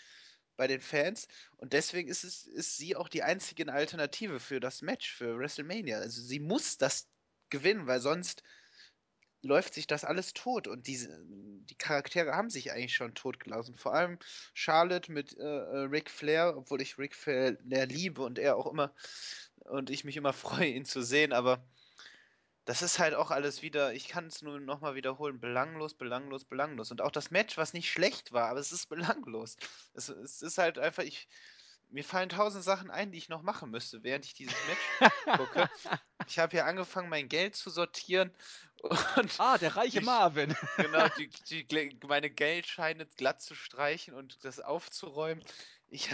bei den Fans. Und deswegen ist, es, ist sie auch die einzige Alternative für das Match, für WrestleMania. Also sie muss das gewinnen, weil sonst läuft sich das alles tot. Und diese, die Charaktere haben sich eigentlich schon totgelassen. Vor allem Charlotte mit äh, äh, Ric Flair, obwohl ich Ric Flair liebe und er auch immer und ich mich immer freue, ihn zu sehen, aber das ist halt auch alles wieder, ich kann es nur nochmal wiederholen, belanglos, belanglos, belanglos. Und auch das Match, was nicht schlecht war, aber es ist belanglos. Es, es ist halt einfach, ich, mir fallen tausend Sachen ein, die ich noch machen müsste, während ich dieses Match gucke. Ich habe hier angefangen, mein Geld zu sortieren Ah, der reiche die, Marvin. genau, die, die, meine Geldscheine glatt zu streichen und das aufzuräumen. Ich,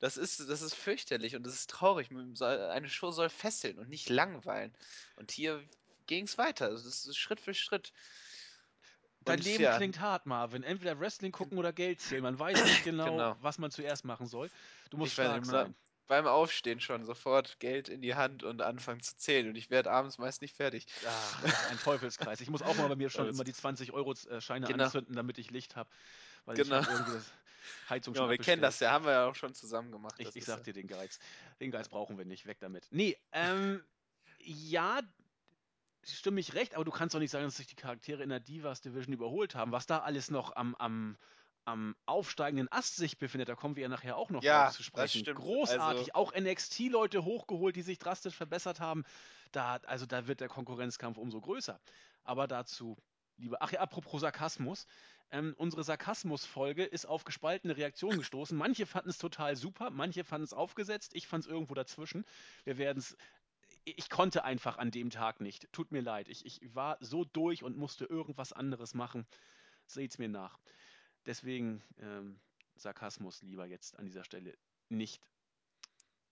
das, ist, das ist fürchterlich und das ist traurig. Eine Show soll fesseln und nicht langweilen. Und hier ging es weiter. Das ist Schritt für Schritt. Dein Und Leben ja, klingt hart, Marvin. Entweder Wrestling gucken oder Geld zählen. Man weiß nicht genau, genau. was man zuerst machen soll. Du musst Ich werde stark sein. beim Aufstehen schon sofort Geld in die Hand und anfangen zu zählen. Und ich werde abends meist nicht fertig. Ach, ein Teufelskreis. Ich muss auch mal bei mir schon immer die 20-Euro-Scheine Genau. anzünden, damit ich Licht habe. Weil Genau. ich habe irgendwie das Heizung Genau, wir kennen das ja, haben wir ja auch schon zusammen gemacht. Ich, ich sag dir den Geiz. Den Geiz brauchen wir nicht. Weg damit. Nee, ähm, ja, stimme ich recht, aber du kannst doch nicht sagen, dass sich die Charaktere in der Divas Division überholt haben. Was da alles noch am, am, am aufsteigenden Ast sich befindet, da kommen wir ja nachher auch noch Ja, drauf zu das sprechen. stimmt. Großartig. Also- Auch NXT-Leute hochgeholt, die sich drastisch verbessert haben. Da, also da wird der Konkurrenzkampf umso größer. Aber dazu lieber. Ach ja, apropos Sarkasmus. Ähm, unsere Sarkasmus-Folge ist auf gespaltene Reaktionen gestoßen. Manche fanden es total super, manche fanden es aufgesetzt, ich fand es irgendwo dazwischen. Wir werden es. Ich konnte einfach an dem Tag nicht. Tut mir leid. Ich, ich war so durch und musste irgendwas anderes machen. Seht's mir nach. Deswegen ähm, Sarkasmus lieber jetzt an dieser Stelle nicht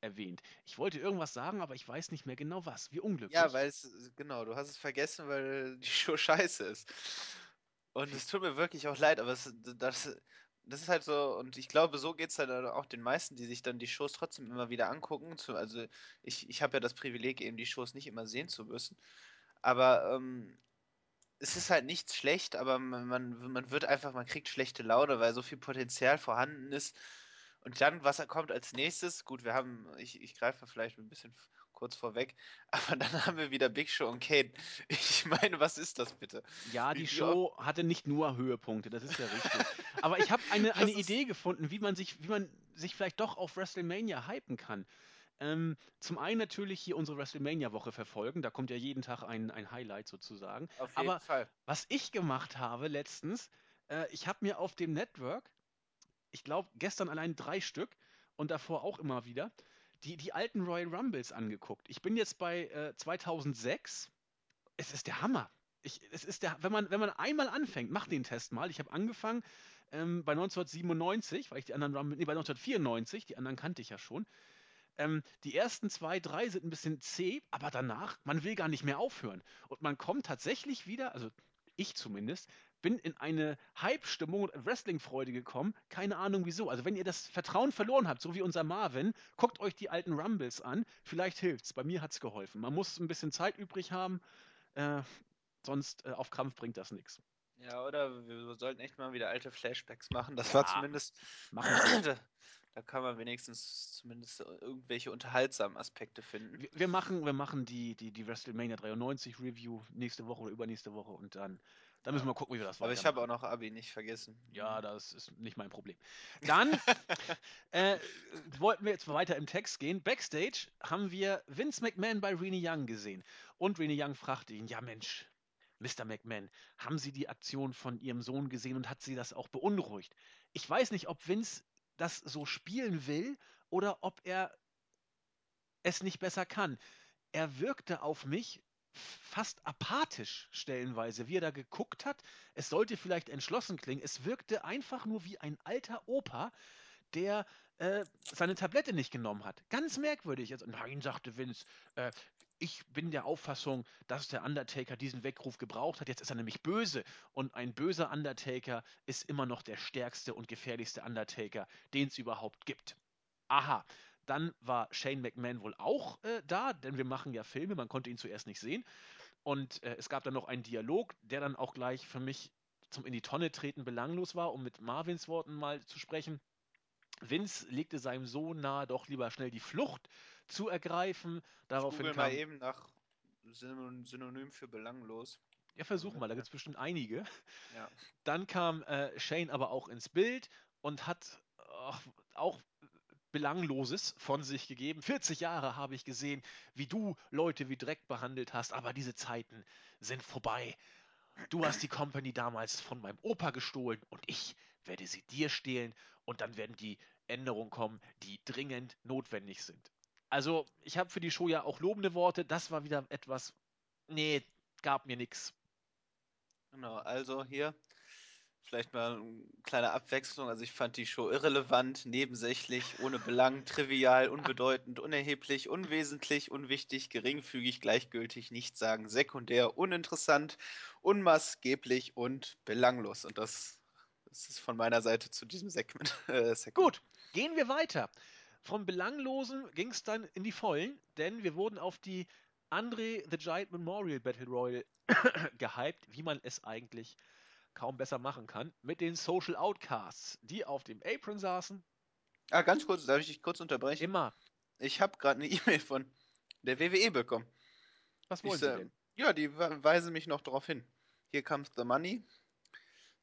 erwähnt. Ich wollte irgendwas sagen, aber ich weiß nicht mehr genau was. Wie unglücklich. Ja, weil es, genau, du hast es vergessen, weil die Show scheiße ist. Und es tut mir wirklich auch leid, aber es, das, das ist halt so, und ich glaube, so geht es halt auch den meisten, die sich dann die Shows trotzdem immer wieder angucken. Also ich, ich habe ja das Privileg, eben die Shows nicht immer sehen zu müssen. Aber ähm, es ist halt nichts schlecht, aber man, man, man wird einfach, man kriegt schlechte Laune, weil so viel Potenzial vorhanden ist. Und dann, was kommt als nächstes? Gut, wir haben, ich, ich greife vielleicht ein bisschen kurz vorweg, aber dann haben wir wieder Big Show und Kane. Ich meine, was ist das bitte? Ja, die wie Show hatte nicht nur Höhepunkte, das ist ja richtig. Aber ich habe eine, eine Idee gefunden, wie man sich, wie man sich vielleicht doch auf WrestleMania hypen kann. Ähm, zum einen natürlich hier unsere WrestleMania-Woche verfolgen, da kommt ja jeden Tag ein, ein Highlight sozusagen. Auf jeden Aber Fall. was ich gemacht habe letztens, äh, ich habe mir auf dem Network, ich glaube gestern allein drei Stück und davor auch immer wieder, die, die alten Royal Rumbles angeguckt. Ich bin jetzt bei äh, 2006. Es ist der Hammer. Ich, es ist der, wenn man, wenn man einmal anfängt, mach den Test mal. Ich habe angefangen ähm, bei 1997, weil ich die anderen Rumble, nee, bei 1994, die anderen kannte ich ja schon. Ähm, die ersten zwei, drei sind ein bisschen zäh, aber danach, man will gar nicht mehr aufhören. Und man kommt tatsächlich wieder, also ich zumindest, bin in eine Hype-Stimmung und Wrestling-Freude gekommen. Keine Ahnung wieso. Also wenn ihr das Vertrauen verloren habt, so wie unser Marvin, guckt euch die alten Rumbles an. Vielleicht hilft's. Bei mir hat's geholfen. Man muss ein bisschen Zeit übrig haben. Äh, sonst äh, auf Krampf bringt das nichts. Ja, oder wir sollten echt mal wieder alte Flashbacks machen. Das war Ja, zumindest. machen wir. da, kann man wenigstens zumindest irgendwelche unterhaltsamen Aspekte finden. Wir, machen, wir machen die, die, die WrestleMania 93 Review nächste Woche oder übernächste Woche und dann, dann müssen wir gucken, wie wir das Aber ich habe auch noch Abi nicht vergessen. Ja, das ist nicht mein Problem. Dann äh, wollten wir jetzt weiter im Text gehen. Backstage haben wir Vince McMahon bei Rene Young gesehen. Und Rene Young fragte ihn, ja Mensch, Mr. McMahon, haben Sie die Aktion von Ihrem Sohn gesehen und hat Sie das auch beunruhigt? Ich weiß nicht, ob Vince das so spielen will oder ob er es nicht besser kann. Er wirkte auf mich fast apathisch stellenweise, wie er da geguckt hat. Es sollte vielleicht entschlossen klingen. Es wirkte einfach nur wie ein alter Opa, der äh, seine Tablette nicht genommen hat. Ganz merkwürdig. Also, nein, sagte Vince, äh, ich bin der Auffassung, dass der Undertaker diesen Weckruf gebraucht hat. Jetzt ist er nämlich böse. Und ein böser Undertaker ist immer noch der stärkste und gefährlichste Undertaker, den es überhaupt gibt. Aha. Dann war Shane McMahon wohl auch äh, da, denn wir machen ja Filme, man konnte ihn zuerst nicht sehen. Und äh, es gab dann noch einen Dialog, der dann auch gleich für mich zum in die Tonne treten belanglos war, um mit Marvins Worten mal zu sprechen. Vince legte seinem Sohn nahe, doch lieber schnell die Flucht zu ergreifen. Ich Daraufhin google kam. mal eben nach Synon- Synonym für belanglos. Ja, versuch mal, da gibt es bestimmt einige. Ja. Dann kam äh, Shane aber auch ins Bild und hat ach, auch Belangloses von sich gegeben. 40 Jahre habe ich gesehen, wie du Leute wie Dreck behandelt hast, aber diese Zeiten sind vorbei. Du hast die Company damals von meinem Opa gestohlen und ich werde sie dir stehlen und dann werden die Änderungen kommen, die dringend notwendig sind. Also, ich habe für die Show ja auch lobende Worte. Das war wieder etwas, nee, gab mir nichts. Genau, also hier vielleicht mal eine kleine Abwechslung. Also ich fand die Show irrelevant, nebensächlich, ohne Belang, trivial, unbedeutend, unerheblich, unwesentlich, unwichtig, geringfügig, gleichgültig, nichtssagend, sekundär, uninteressant, unmaßgeblich und belanglos. Und das, das ist von meiner Seite zu diesem Segment. Äh, Segment. Gut, gehen wir weiter. Vom Belanglosen ging es dann in die Vollen, denn wir wurden auf die Andre the Giant Memorial Battle Royal gehypt, wie man es eigentlich kaum besser machen kann, mit den Social Outcasts, die auf dem Apron saßen. Ah, ganz kurz, darf ich dich kurz unterbrechen? Immer. Ich habe gerade eine E-Mail von der WWE bekommen. Was wollen Ich, Sie denn? Ja, die we- weisen mich noch darauf hin. Here comes the money.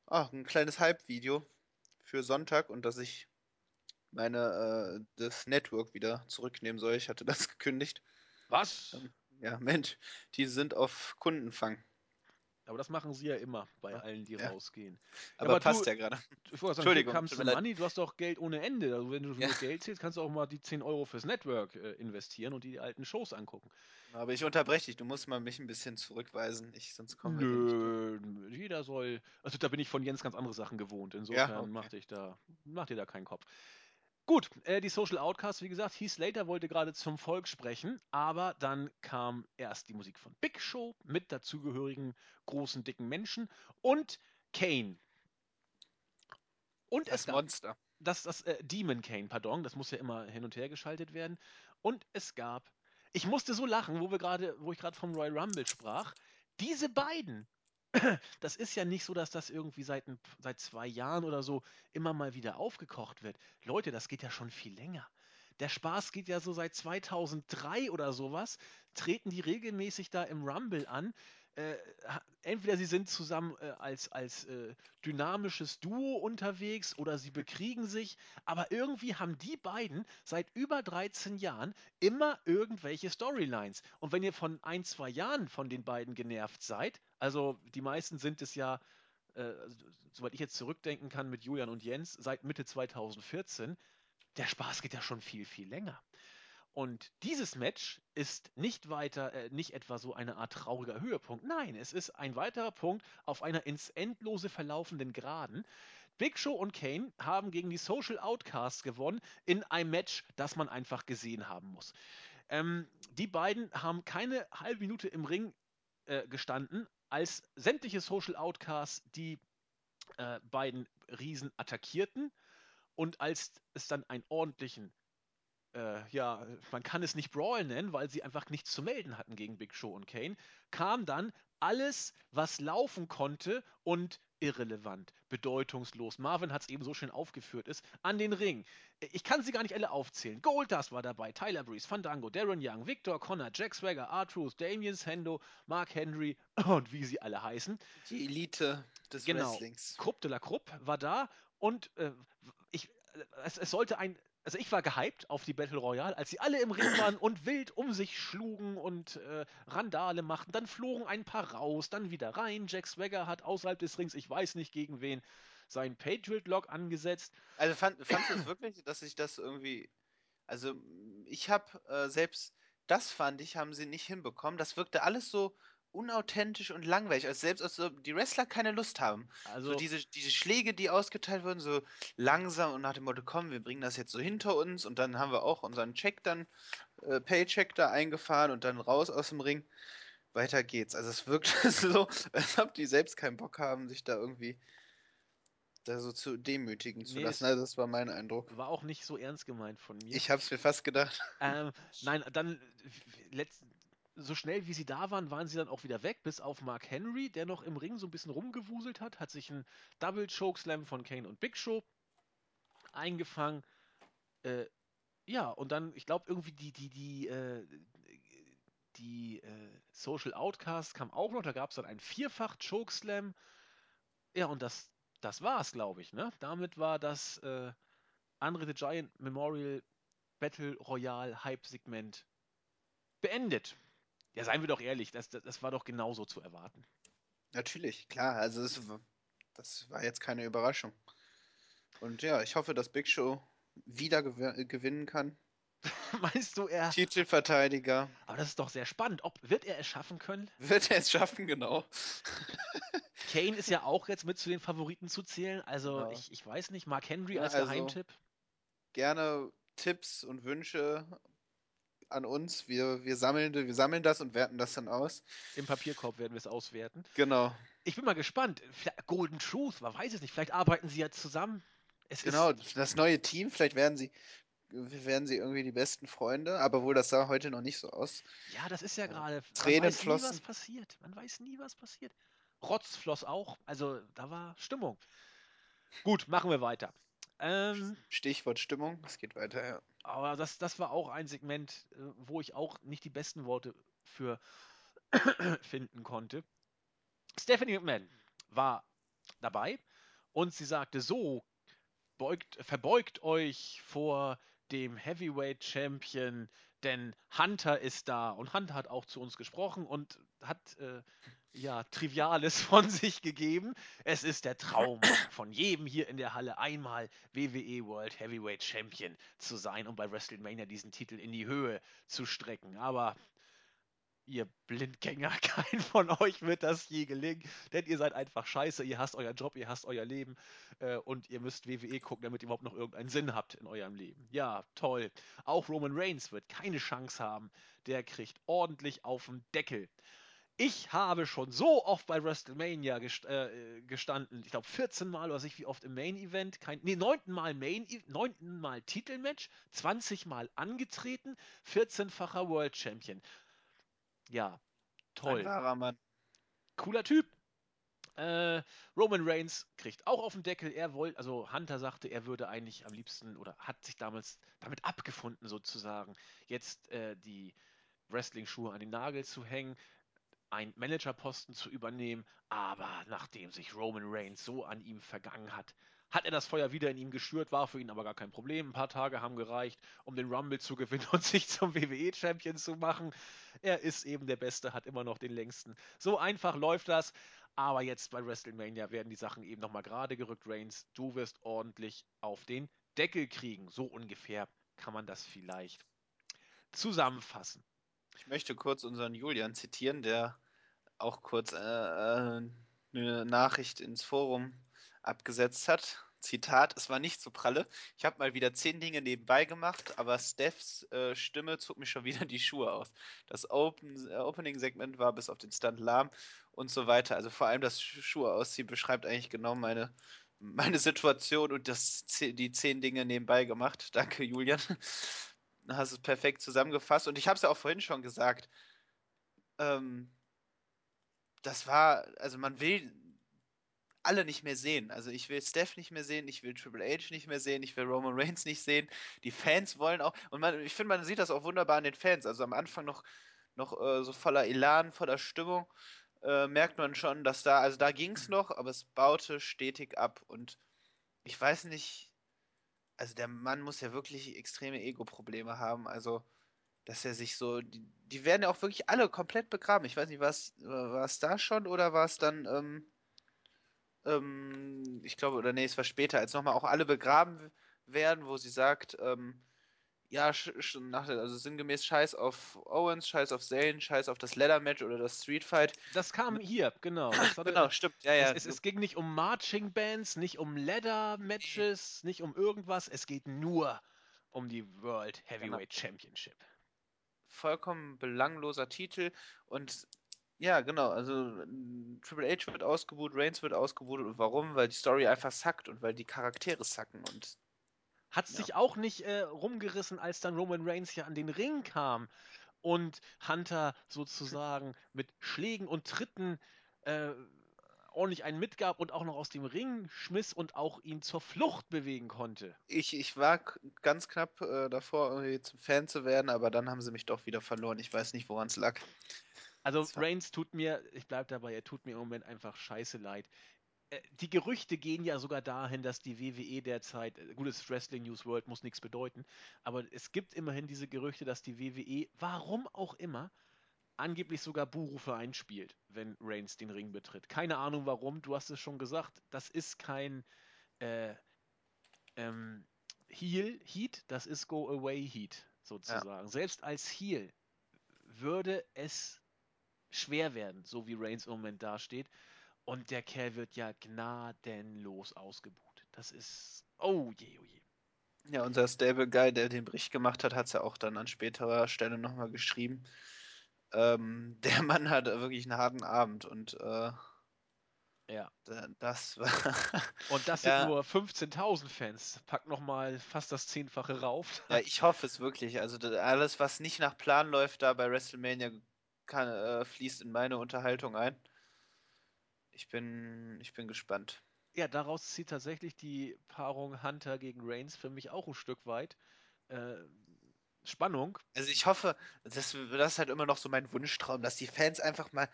Ah, ein kleines Hype-Video für Sonntag und dass ich meine äh, das Network wieder zurücknehmen soll. Ich hatte das gekündigt. Was? Ähm, ja, Mensch, die sind auf Kundenfang. Aber das machen Sie ja immer bei Ja, allen, die ja. rausgehen. Aber, aber passt du- ja gerade. Ich wollte sagen, hier Entschuldigung, mir leid. money, du hast doch Geld ohne Ende. Also wenn du Ja. Geld zählst, kannst du auch mal die 10 Euro fürs Network äh, investieren und die alten Shows angucken. Aber ich unterbreche dich. Du musst mal mich ein bisschen zurückweisen. Ich, sonst wir hier nicht. Nö, jeder soll. Also da bin ich von Jens ganz andere Sachen gewohnt. Insofern okay. mach, dich da, mach dir da keinen Kopf. Gut, äh, die Social Outcasts, wie gesagt, Heath Slater wollte gerade zum Volk sprechen, aber dann kam erst die Musik von Big Show mit dazugehörigen großen, dicken Menschen und Kane. Und es Das gab Monster. das, das äh, Demon Kane, pardon, das muss ja immer hin und her geschaltet werden. Und es gab, ich musste so lachen, wo wir gerade, wo ich gerade vom Royal Rumble sprach. Diese beiden, das ist ja nicht so, dass das irgendwie seit, ein, seit zwei Jahren oder so immer mal wieder aufgekocht wird. Leute, das geht ja schon viel länger. Der Spaß geht ja so seit 2003 oder sowas. Treten die regelmäßig da im Rumble an. Äh, entweder sie sind zusammen äh, als, als äh, dynamisches Duo unterwegs oder sie bekriegen sich. Aber irgendwie haben die beiden seit über 13 Jahren immer irgendwelche Storylines. Und wenn ihr von ein, zwei Jahren von den beiden genervt seid, also die meisten sind es ja, äh, soweit ich jetzt zurückdenken kann, mit Julian und Jens seit Mitte 2014, der Spaß geht ja schon viel, viel länger. Und dieses Match ist nicht weiter, äh, nicht etwa so eine Art trauriger Höhepunkt. Nein, es ist ein weiterer Punkt auf einer ins Endlose verlaufenden Geraden. Big Show und Kane haben gegen die Social Outcasts gewonnen in einem Match, das man einfach gesehen haben muss. Ähm, die beiden haben keine halbe Minute im Ring äh, gestanden, als sämtliche Social Outcasts die äh, beiden Riesen attackierten und als es dann einen ordentlichen äh, ja, man kann es nicht Brawl nennen, weil sie einfach nichts zu melden hatten gegen Big Show und Kane, kam dann alles, was laufen konnte und irrelevant, bedeutungslos. Marvin hat es eben so schön aufgeführt ist, an den Ring. Ich kann sie gar nicht alle aufzählen. Goldust war dabei, Tyler Breeze, Fandango, Darren Young, Victor Connor, Jack Swagger, R-Truth, Damien Sando, Mark Henry und wie sie alle heißen. Die Elite des Genau. Wrestlings. Krupp de la Krupp war da und äh, ich, äh, es, es sollte ein, also ich war gehypt auf die Battle Royale, als sie alle im Ring waren und wild um sich schlugen und äh, Randale machten. Dann flogen ein paar raus, dann wieder rein. Jack Swagger hat außerhalb des Rings, ich weiß nicht gegen wen, seinen Patriot-Lock angesetzt. Also fand, fandst du es wirklich, dass ich das irgendwie. Also, ich habe äh, selbst das fand ich, haben sie nicht hinbekommen. Das wirkte alles so unauthentisch und langweilig, als selbst als ob die Wrestler keine Lust haben. So Also, diese, diese Schläge, die ausgeteilt wurden, so langsam und nach dem Motto, komm, wir bringen das jetzt so hinter uns und dann haben wir auch unseren Check dann, äh, Paycheck da eingefahren und dann raus aus dem Ring. Weiter geht's. Also es wirkt so, als ob die selbst keinen Bock haben, sich da irgendwie da so zu demütigen zu nee, lassen. Also das war mein Eindruck. war auch nicht so ernst gemeint von mir. Ich hab's mir fast gedacht. Ähm, nein, dann letzt, so schnell wie sie da waren, waren sie dann auch wieder weg, bis auf Mark Henry, der noch im Ring so ein bisschen rumgewuselt hat, hat sich einen Double Chokeslam von Kane und Big Show eingefangen. Äh, ja, und dann, ich glaube, irgendwie die, die, die, äh, die äh, Social Outcasts kam auch noch, da gab es dann einen Vierfach Chokeslam. Ja, und das, das war's, glaube ich, ne? Damit war das äh, Andre the Giant Memorial Battle Royale Hype-Segment beendet. Ja, seien wir doch ehrlich, das, das, das war doch genauso zu erwarten. Natürlich, klar. Also es, das war jetzt keine Überraschung. Und ja, ich hoffe, dass Big Show wieder gew gewinnen kann. Meinst du, er. Titelverteidiger. Aber das ist doch sehr spannend. Ob, wird er es schaffen können? Wird er es schaffen, genau. Kane ist ja auch jetzt mit zu den Favoriten zu zählen. Also genau. ich, ich weiß nicht, Mark Henry ja, als also Geheimtipp. Gerne Tipps und Wünsche an uns. Wir, wir, sammeln, wir sammeln das und werten das dann aus. Im Papierkorb werden wir es auswerten. Genau. Ich bin mal gespannt. Golden Truth, man weiß es nicht. Vielleicht arbeiten sie ja zusammen. Es genau, das neue Team, vielleicht werden sie, werden sie irgendwie die besten Freunde, aber wohl das sah heute noch nicht so aus. Ja, das ist ja gerade. Tränen man weiß flossen. nie, was passiert. Man weiß nie, was passiert. Rotz floss auch. Also da war Stimmung. Gut, machen wir weiter. Ähm, Stichwort Stimmung, es geht weiter, ja. Aber das, das war auch ein Segment, äh, wo ich auch nicht die besten Worte für finden konnte. Stephanie McMahon war dabei und sie sagte so, beugt, verbeugt euch vor dem Heavyweight Champion, denn Hunter ist da. Und Hunter hat auch zu uns gesprochen und hat äh, ja Triviales von sich gegeben. Es ist der Traum von jedem hier in der Halle, einmal WWE World Heavyweight Champion zu sein und bei WrestleMania diesen Titel in die Höhe zu strecken. Aber ihr Blindgänger, kein von euch wird das je gelingen, denn ihr seid einfach scheiße, ihr hasst euren Job, ihr hasst euer Leben äh, und ihr müsst WWE gucken, damit ihr überhaupt noch irgendeinen Sinn habt in eurem Leben. Ja, toll. Auch Roman Reigns wird keine Chance haben, der kriegt ordentlich auf den Deckel. Ich habe schon so oft bei WrestleMania gest äh, gestanden, ich glaube 14 Mal oder sich wie oft im Main Event, kein, nee, 9. Mal Main, 9. Mal Titelmatch, 20 Mal angetreten, 14-facher World Champion. Ja, toll. Ein wahrer Mann. Cooler Typ. Äh, Roman Reigns kriegt auch auf den Deckel. Er wollte, also Hunter sagte, er würde eigentlich am liebsten oder hat sich damals damit abgefunden, sozusagen, jetzt äh, die Wrestling-Schuhe an den Nagel zu hängen, einen Managerposten zu übernehmen. Aber nachdem sich Roman Reigns so an ihm vergangen hat, hat er das Feuer wieder in ihm geschürt, war für ihn aber gar kein Problem. Ein paar Tage haben gereicht, um den Rumble zu gewinnen und sich zum WWE-Champion zu machen. Er ist eben der Beste, hat immer noch den längsten. So einfach läuft das. Aber jetzt bei WrestleMania werden die Sachen eben nochmal gerade gerückt. Reigns, du wirst ordentlich auf den Deckel kriegen. So ungefähr kann man das vielleicht zusammenfassen. Ich möchte kurz unseren Julian zitieren, der auch kurz äh, äh eine Nachricht ins Forum abgesetzt hat. Zitat, es war nicht so pralle. Ich habe mal wieder zehn Dinge nebenbei gemacht, aber Stephs äh, Stimme zog mir schon wieder die Schuhe aus. Das Open, äh, Opening-Segment war bis auf den Stand lahm und so weiter. Also vor allem das Schuhe ausziehen beschreibt eigentlich genau meine, meine Situation und das, die zehn Dinge nebenbei gemacht. Danke, Julian. Du hast es perfekt zusammengefasst. Und ich habe es ja auch vorhin schon gesagt. Ähm, das war, also man will alle nicht mehr sehen. Also ich will Steph nicht mehr sehen, ich will Triple H nicht mehr sehen, ich will Roman Reigns nicht sehen. Die Fans wollen auch, und man, ich finde, man sieht das auch wunderbar an den Fans. Also am Anfang noch, noch äh, so voller Elan, voller Stimmung, äh, merkt man schon, dass da, also da ging es noch, aber es baute stetig ab. Und ich weiß nicht, also der Mann muss ja wirklich extreme Ego-Probleme haben. Also dass er sich so, die, die, werden ja auch wirklich alle komplett begraben. Ich weiß nicht, war es da schon oder war es dann ähm, ähm, ich glaube, oder nee, es war später, als nochmal auch alle begraben werden, wo sie sagt, ähm, ja, nach, also sinngemäß Scheiß auf Owens, Scheiß auf Zane, Scheiß auf das Leather-Match oder das Street-Fight. Das kam hier, genau. genau, stimmt, ja, ja. Es, es, ging nicht um Marching-Bands, nicht um Leather-Matches, nicht um irgendwas, es geht nur um die World Heavyweight genau. Championship. Vollkommen belangloser Titel und ja, genau. Also Triple H wird ausgebuht, Reigns wird ausgebuht. Und warum? Weil die Story einfach sackt und weil die Charaktere sacken. Und hat ja. sich auch nicht äh, rumgerissen, als dann Roman Reigns ja an den Ring kam und Hunter sozusagen mit Schlägen und Tritten äh, ordentlich einen mitgab und auch noch aus dem Ring schmiss und auch ihn zur Flucht bewegen konnte. Ich, ich war ganz knapp äh, davor, irgendwie zum Fan zu werden, aber dann haben sie mich doch wieder verloren. Ich weiß nicht, woran es lag. Also Reigns tut mir, ich bleibe dabei, er tut mir im Moment einfach scheiße leid. äh, die Gerüchte gehen ja sogar dahin, dass die WWE derzeit, äh, gut, das Wrestling News World muss nichts bedeuten, aber es gibt immerhin diese Gerüchte, dass die WWE, warum auch immer, angeblich sogar Buhrufe einspielt, wenn Reigns den Ring betritt. Keine Ahnung warum, du hast es schon gesagt, das ist kein äh, ähm, Heel Heat, das ist Go Away Heat sozusagen. Ja. Selbst als Heel würde es schwer werden, so wie Reigns im Moment dasteht. Und der Kerl wird ja gnadenlos ausgebuht. Das ist. Oh je, oh je. Ja, unser Stable Guy, der den Bericht gemacht hat, hat es ja auch dann an späterer Stelle nochmal geschrieben. Ähm, der Mann hat wirklich einen harten Abend und äh, ja. Das war. Und das sind ja. nur 15.000 Fans. Pack nochmal fast das Zehnfache rauf. Ja, ich hoffe es wirklich. Also alles, was nicht nach Plan läuft, da bei WrestleMania kann, äh, fließt in meine Unterhaltung ein. Ich bin, ich bin gespannt. Ja, daraus zieht tatsächlich die Paarung Hunter gegen Reigns für mich auch ein Stück weit. Äh, Spannung. Also ich hoffe, das, das ist halt immer noch so mein Wunschtraum, dass die Fans einfach mal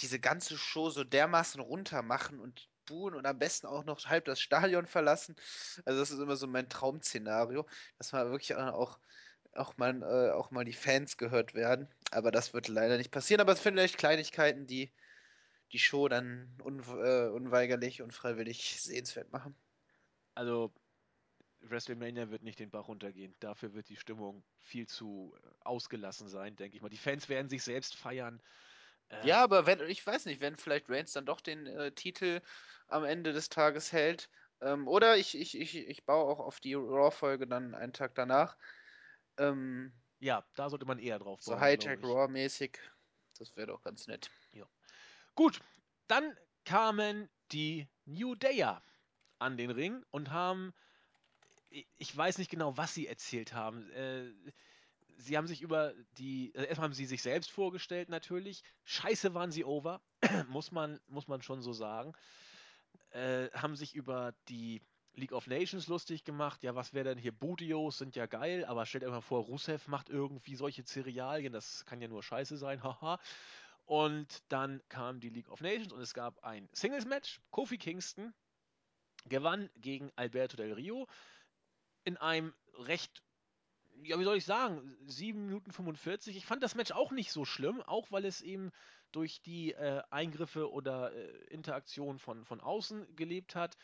diese ganze Show so dermaßen runter machen und buhen und am besten auch noch halb das Stadion verlassen. Also das ist immer so mein Traum-Szenario, dass man wirklich auch auch mal, äh, auch mal die Fans gehört werden. Aber das wird leider nicht passieren. Aber es sind vielleicht Kleinigkeiten, die die Show dann un, äh, unweigerlich und freiwillig sehenswert machen. Also WrestleMania wird nicht den Bach runtergehen. Dafür wird die Stimmung viel zu äh, ausgelassen sein, denke ich mal. Die Fans werden sich selbst feiern. Äh, ja, aber wenn, ich weiß nicht, wenn vielleicht Reigns dann doch den äh, Titel am Ende des Tages hält. Ähm, oder ich, ich, ich, ich baue auch auf die Raw-Folge dann einen Tag danach. Ähm, ja, da sollte man eher drauf bauen. So Hightech Raw-mäßig. Das wäre doch ganz nett. Ja. Gut, dann kamen die New Dayer an den Ring und haben, ich weiß nicht genau, was sie erzählt haben. Äh, sie haben sich über die, also erstmal haben sie sich selbst vorgestellt natürlich. Scheiße waren sie over, muss man, muss man schon so sagen. Äh, haben sich über die League of Nations lustig gemacht. Ja, was wäre denn hier? Budios sind ja geil, aber stellt euch mal vor, Rusev macht irgendwie solche Cerealien. Das kann ja nur scheiße sein, haha. Und dann kam die League of Nations und es gab ein Singles-Match. Kofi Kingston gewann gegen Alberto Del Rio in einem recht, ja, wie soll ich sagen, 7 Minuten 45. Ich fand das Match auch nicht so schlimm, auch weil es eben durch die äh, Eingriffe oder äh, Interaktion von, von außen gelebt hat.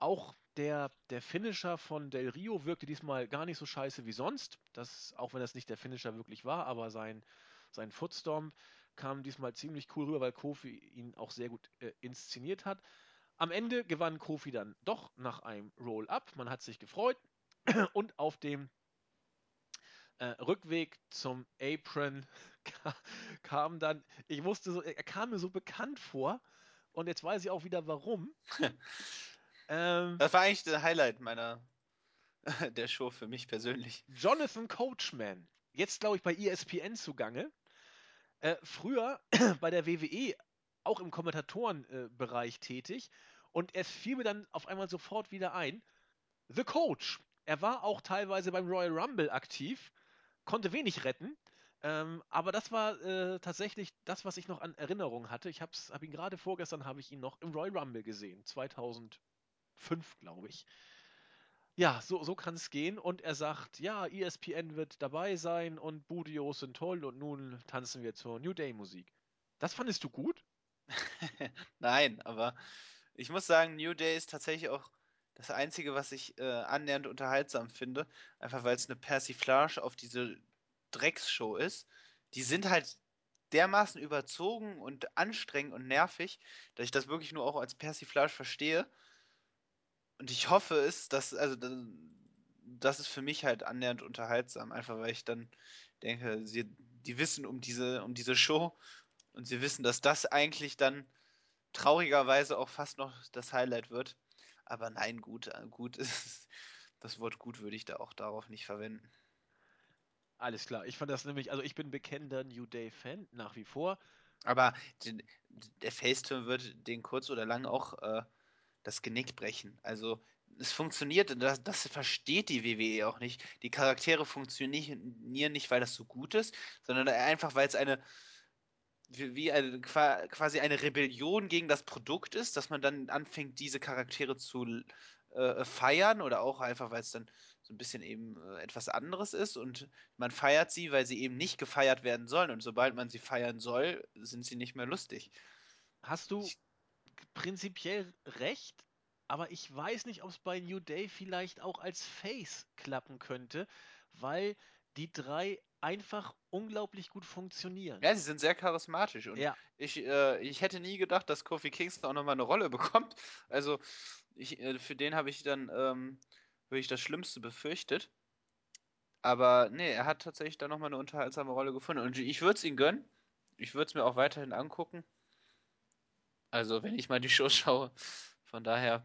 Auch der, der Finisher von Del Rio wirkte diesmal gar nicht so scheiße wie sonst. Das, auch wenn das nicht der Finisher wirklich war, aber sein, sein Footstomp kam diesmal ziemlich cool rüber, weil Kofi ihn auch sehr gut äh, inszeniert hat. Am Ende gewann Kofi dann doch nach einem Roll-Up. Man hat sich gefreut. Und auf dem äh, Rückweg zum Apron kam dann, ich wusste so, er kam mir so bekannt vor. Und jetzt weiß ich auch wieder warum. Ähm, das war eigentlich der Highlight meiner der Show für mich persönlich. Jonathan Coachman, jetzt glaube ich bei ESPN zugange. Äh, früher bei der WWE auch im Kommentatorenbereich äh, tätig und es fiel mir dann auf einmal sofort wieder ein. The Coach. Er war auch teilweise beim Royal Rumble aktiv, konnte wenig retten, ähm, aber das war äh, tatsächlich das, was ich noch an Erinnerung hatte. Ich habe hab ihn gerade vorgestern habe ich ihn noch im Royal Rumble gesehen, 2000 fünf, glaube ich. Ja, so, so kann es gehen. Und er sagt, ja, ESPN wird dabei sein und Budios sind toll und nun tanzen wir zur New Day Musik. Das fandest du gut? Nein, aber ich muss sagen, New Day ist tatsächlich auch das Einzige, was ich äh, annähernd unterhaltsam finde. Einfach weil es eine Persiflage auf diese Drecksshow ist. Die sind halt dermaßen überzogen und anstrengend und nervig, dass ich das wirklich nur auch als Persiflage verstehe. Und ich hoffe es, dass, also, das ist für mich halt annähernd unterhaltsam, einfach weil ich dann denke, sie, die wissen um diese, um diese Show und sie wissen, dass das eigentlich dann traurigerweise auch fast noch das Highlight wird. Aber nein, gut, äh, gut ist, das Wort gut würde ich da auch darauf nicht verwenden. Alles klar, ich fand das nämlich, also ich bin bekennender New Day-Fan, nach wie vor. Aber der Faceturn wird den kurz oder lang auch äh, das Genick brechen. Also es funktioniert, das, das versteht die WWE auch nicht. Die Charaktere funktionieren nicht, weil das so gut ist, sondern einfach, weil es eine wie, eine, quasi eine Rebellion gegen das Produkt ist, dass man dann anfängt, diese Charaktere zu äh, feiern oder auch einfach, weil es dann so ein bisschen eben äh, etwas anderes ist und man feiert sie, weil sie eben nicht gefeiert werden sollen und sobald man sie feiern soll, sind sie nicht mehr lustig. Hast du ich, prinzipiell recht, aber ich weiß nicht, ob es bei New Day vielleicht auch als Face klappen könnte, weil die drei einfach unglaublich gut funktionieren. Ja, sie sind sehr charismatisch und ja. ich, äh, ich hätte nie gedacht, dass Kofi Kingston auch nochmal eine Rolle bekommt. Also ich, äh, für den habe ich dann ähm, wirklich das Schlimmste befürchtet. Aber nee, er hat tatsächlich da nochmal eine unterhaltsame Rolle gefunden. Und ich würde es ihm gönnen. Ich würde es mir auch weiterhin angucken. Also, wenn ich mal die Show schaue. Von daher,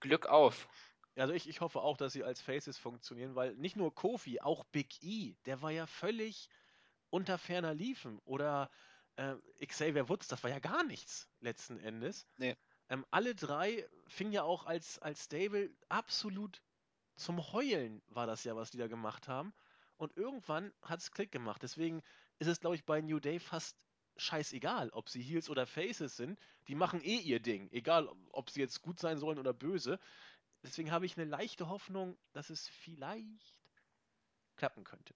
Glück auf. Also ich, ich hoffe auch, dass sie als Faces funktionieren, weil nicht nur Kofi, auch Big E, der war ja völlig unter ferner Liefen. Oder äh, Xavier Woods, das war ja gar nichts letzten Endes. Nee. Ähm, alle drei fingen ja auch als, als Stable absolut zum Heulen, war das ja, was die da gemacht haben. Und irgendwann hat es Klick gemacht. Deswegen ist es, glaube ich, bei New Day fast scheißegal, ob sie Heels oder Faces sind. Die machen eh ihr Ding. Egal, ob sie jetzt gut sein sollen oder böse. Deswegen habe ich eine leichte Hoffnung, dass es vielleicht klappen könnte.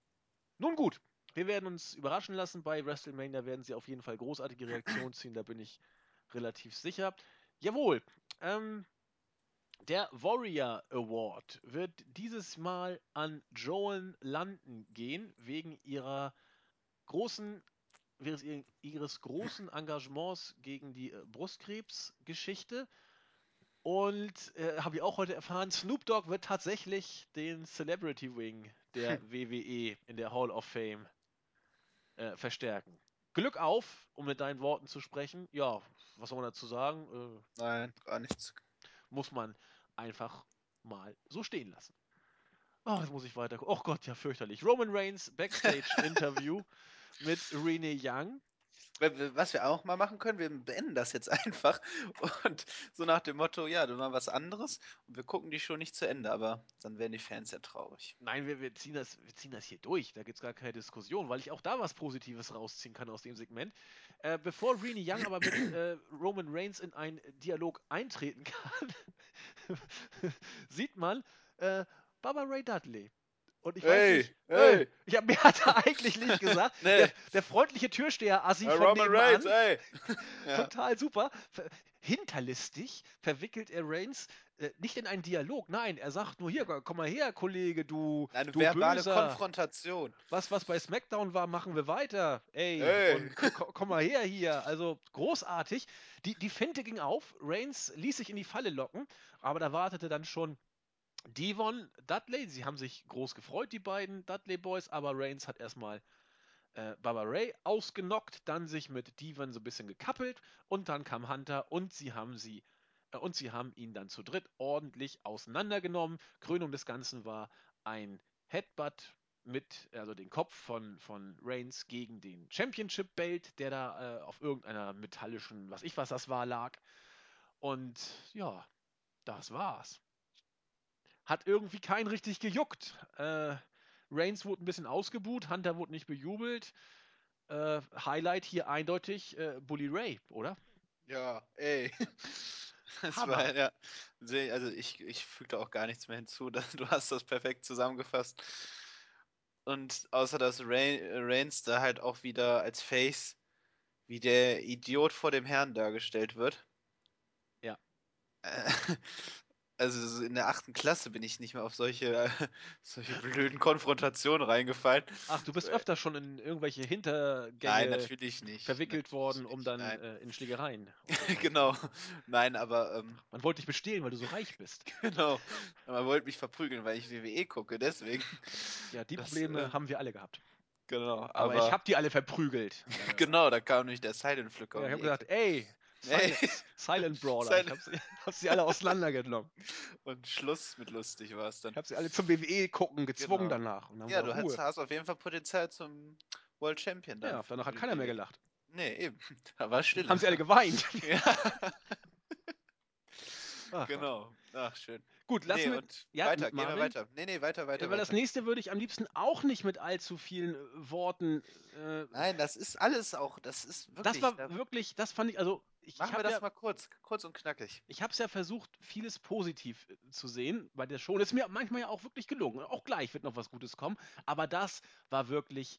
Nun gut, wir werden uns überraschen lassen. Bei WrestleMania werden sie auf jeden Fall großartige Reaktionen ziehen, da bin ich relativ sicher. Jawohl, ähm, der Warrior Award wird dieses Mal an Joan London gehen, wegen ihrer großen, ihres großen Engagements gegen die äh, Brustkrebsgeschichte. Und äh, habe ich auch heute erfahren, Snoop Dogg wird tatsächlich den Celebrity Wing der. WWE in der Hall of Fame äh, verstärken. Glück auf, um mit deinen Worten zu sprechen. Ja, was soll man dazu sagen? Äh, Nein, gar nichts. Muss man einfach mal so stehen lassen. Oh, jetzt muss ich weiter. Oh Gott, ja, fürchterlich. Roman Reigns Backstage-Interview mit Renee Young. Was wir auch mal machen können, wir beenden das jetzt einfach und so nach dem Motto, ja, du mal was anderes und wir gucken die Show nicht zu Ende, aber dann werden die Fans ja traurig. Nein, wir, wir, ziehen, das, wir ziehen das hier durch, da gibt es gar keine Diskussion, weil ich auch da was Positives rausziehen kann aus dem Segment. Äh, bevor Renee Young aber mit äh, Roman Reigns in einen Dialog eintreten kann, sieht man äh, Baba Ray Dudley und ich weiß nicht, hey. ich habe mir hat er eigentlich nicht gesagt. nee. der, der, freundliche Türsteher Assi von Roman Reigns, ey. Total super. Hinterlistig verwickelt er Reigns äh, nicht in einen Dialog. Nein, er sagt nur hier, komm mal her, Kollege, du. Eine du verbale Böser. Konfrontation. Was, was bei SmackDown war, machen wir weiter. Ey, hey. komm mal her hier. Also großartig. Die, die Finte ging auf. Reigns ließ sich in die Falle locken, aber da wartete dann schon Devon Dudley, sie haben sich groß gefreut, die beiden Dudley Boys, aber Reigns hat erstmal äh, Baba Ray ausgenockt, dann sich mit Devon so ein bisschen gekappelt und dann kam Hunter und sie haben sie äh, und sie haben ihn dann zu dritt ordentlich auseinandergenommen. Krönung des Ganzen war ein Headbutt mit, also den Kopf von, von Reigns gegen den Championship Belt, der da äh, auf irgendeiner metallischen, was ich was das war, lag. Und ja, das war's hat irgendwie keinen richtig gejuckt. Äh, Reigns wurde ein bisschen ausgebuht, Hunter wurde nicht bejubelt. Äh, Highlight hier eindeutig äh, Bully Ray, oder? Ja, ey. Das war, ja, also ich, ich fügte auch gar nichts mehr hinzu. Du hast das perfekt zusammengefasst. Und außer dass Reigns da halt auch wieder als Face wie der Idiot vor dem Herrn dargestellt wird. Ja. also in der achten Klasse bin ich nicht mehr auf solche, äh, solche blöden Konfrontationen reingefallen. Ach, du bist öfter schon in irgendwelche Hintergänge nein, natürlich nicht. verwickelt natürlich worden, um dann äh, in Schlägereien. genau. Nein, aber. Ähm, Man wollte dich bestehlen, weil du so reich bist. genau. Man wollte mich verprügeln, weil ich WWE gucke, deswegen. Ja, die das, Probleme äh, haben wir alle gehabt. Genau. Aber, aber ich habe die alle verprügelt. genau, da kam nämlich der Silent Flicker. Ja, ich habe gesagt, ey, Silent, Silent Brawler. Silent. Ich hab sie, hab sie, alle auseinandergenommen. Und Schluss mit lustig war es dann. Ich habe sie alle zum WWE gucken gezwungen genau. danach. ja, du hast, hast, auf jeden Fall Potenzial zum World Champion. Dann ja, danach hat keiner mehr gelacht. Nee, eben. Da war still. Haben sie alle geweint. Ja. Ach, genau. Ach, schön. Gut, lassen Nee, Ja, weiter, mit gehen wir Marvin. weiter. Nee, nee, weiter, weiter, weil das weiter. nächste würde ich am liebsten auch nicht mit allzu vielen äh, Worten. Äh, Nein, das ist alles auch, das ist das wirklich, war da wirklich, das fand ich, also ich, ich machen wir habe das ja, mal kurz, kurz und knackig. ich habe es ja versucht, vieles positiv äh, zu sehen bei der Show. Und es ist mir manchmal ja auch wirklich gelungen. Auch gleich wird noch was Gutes kommen. Aber das war wirklich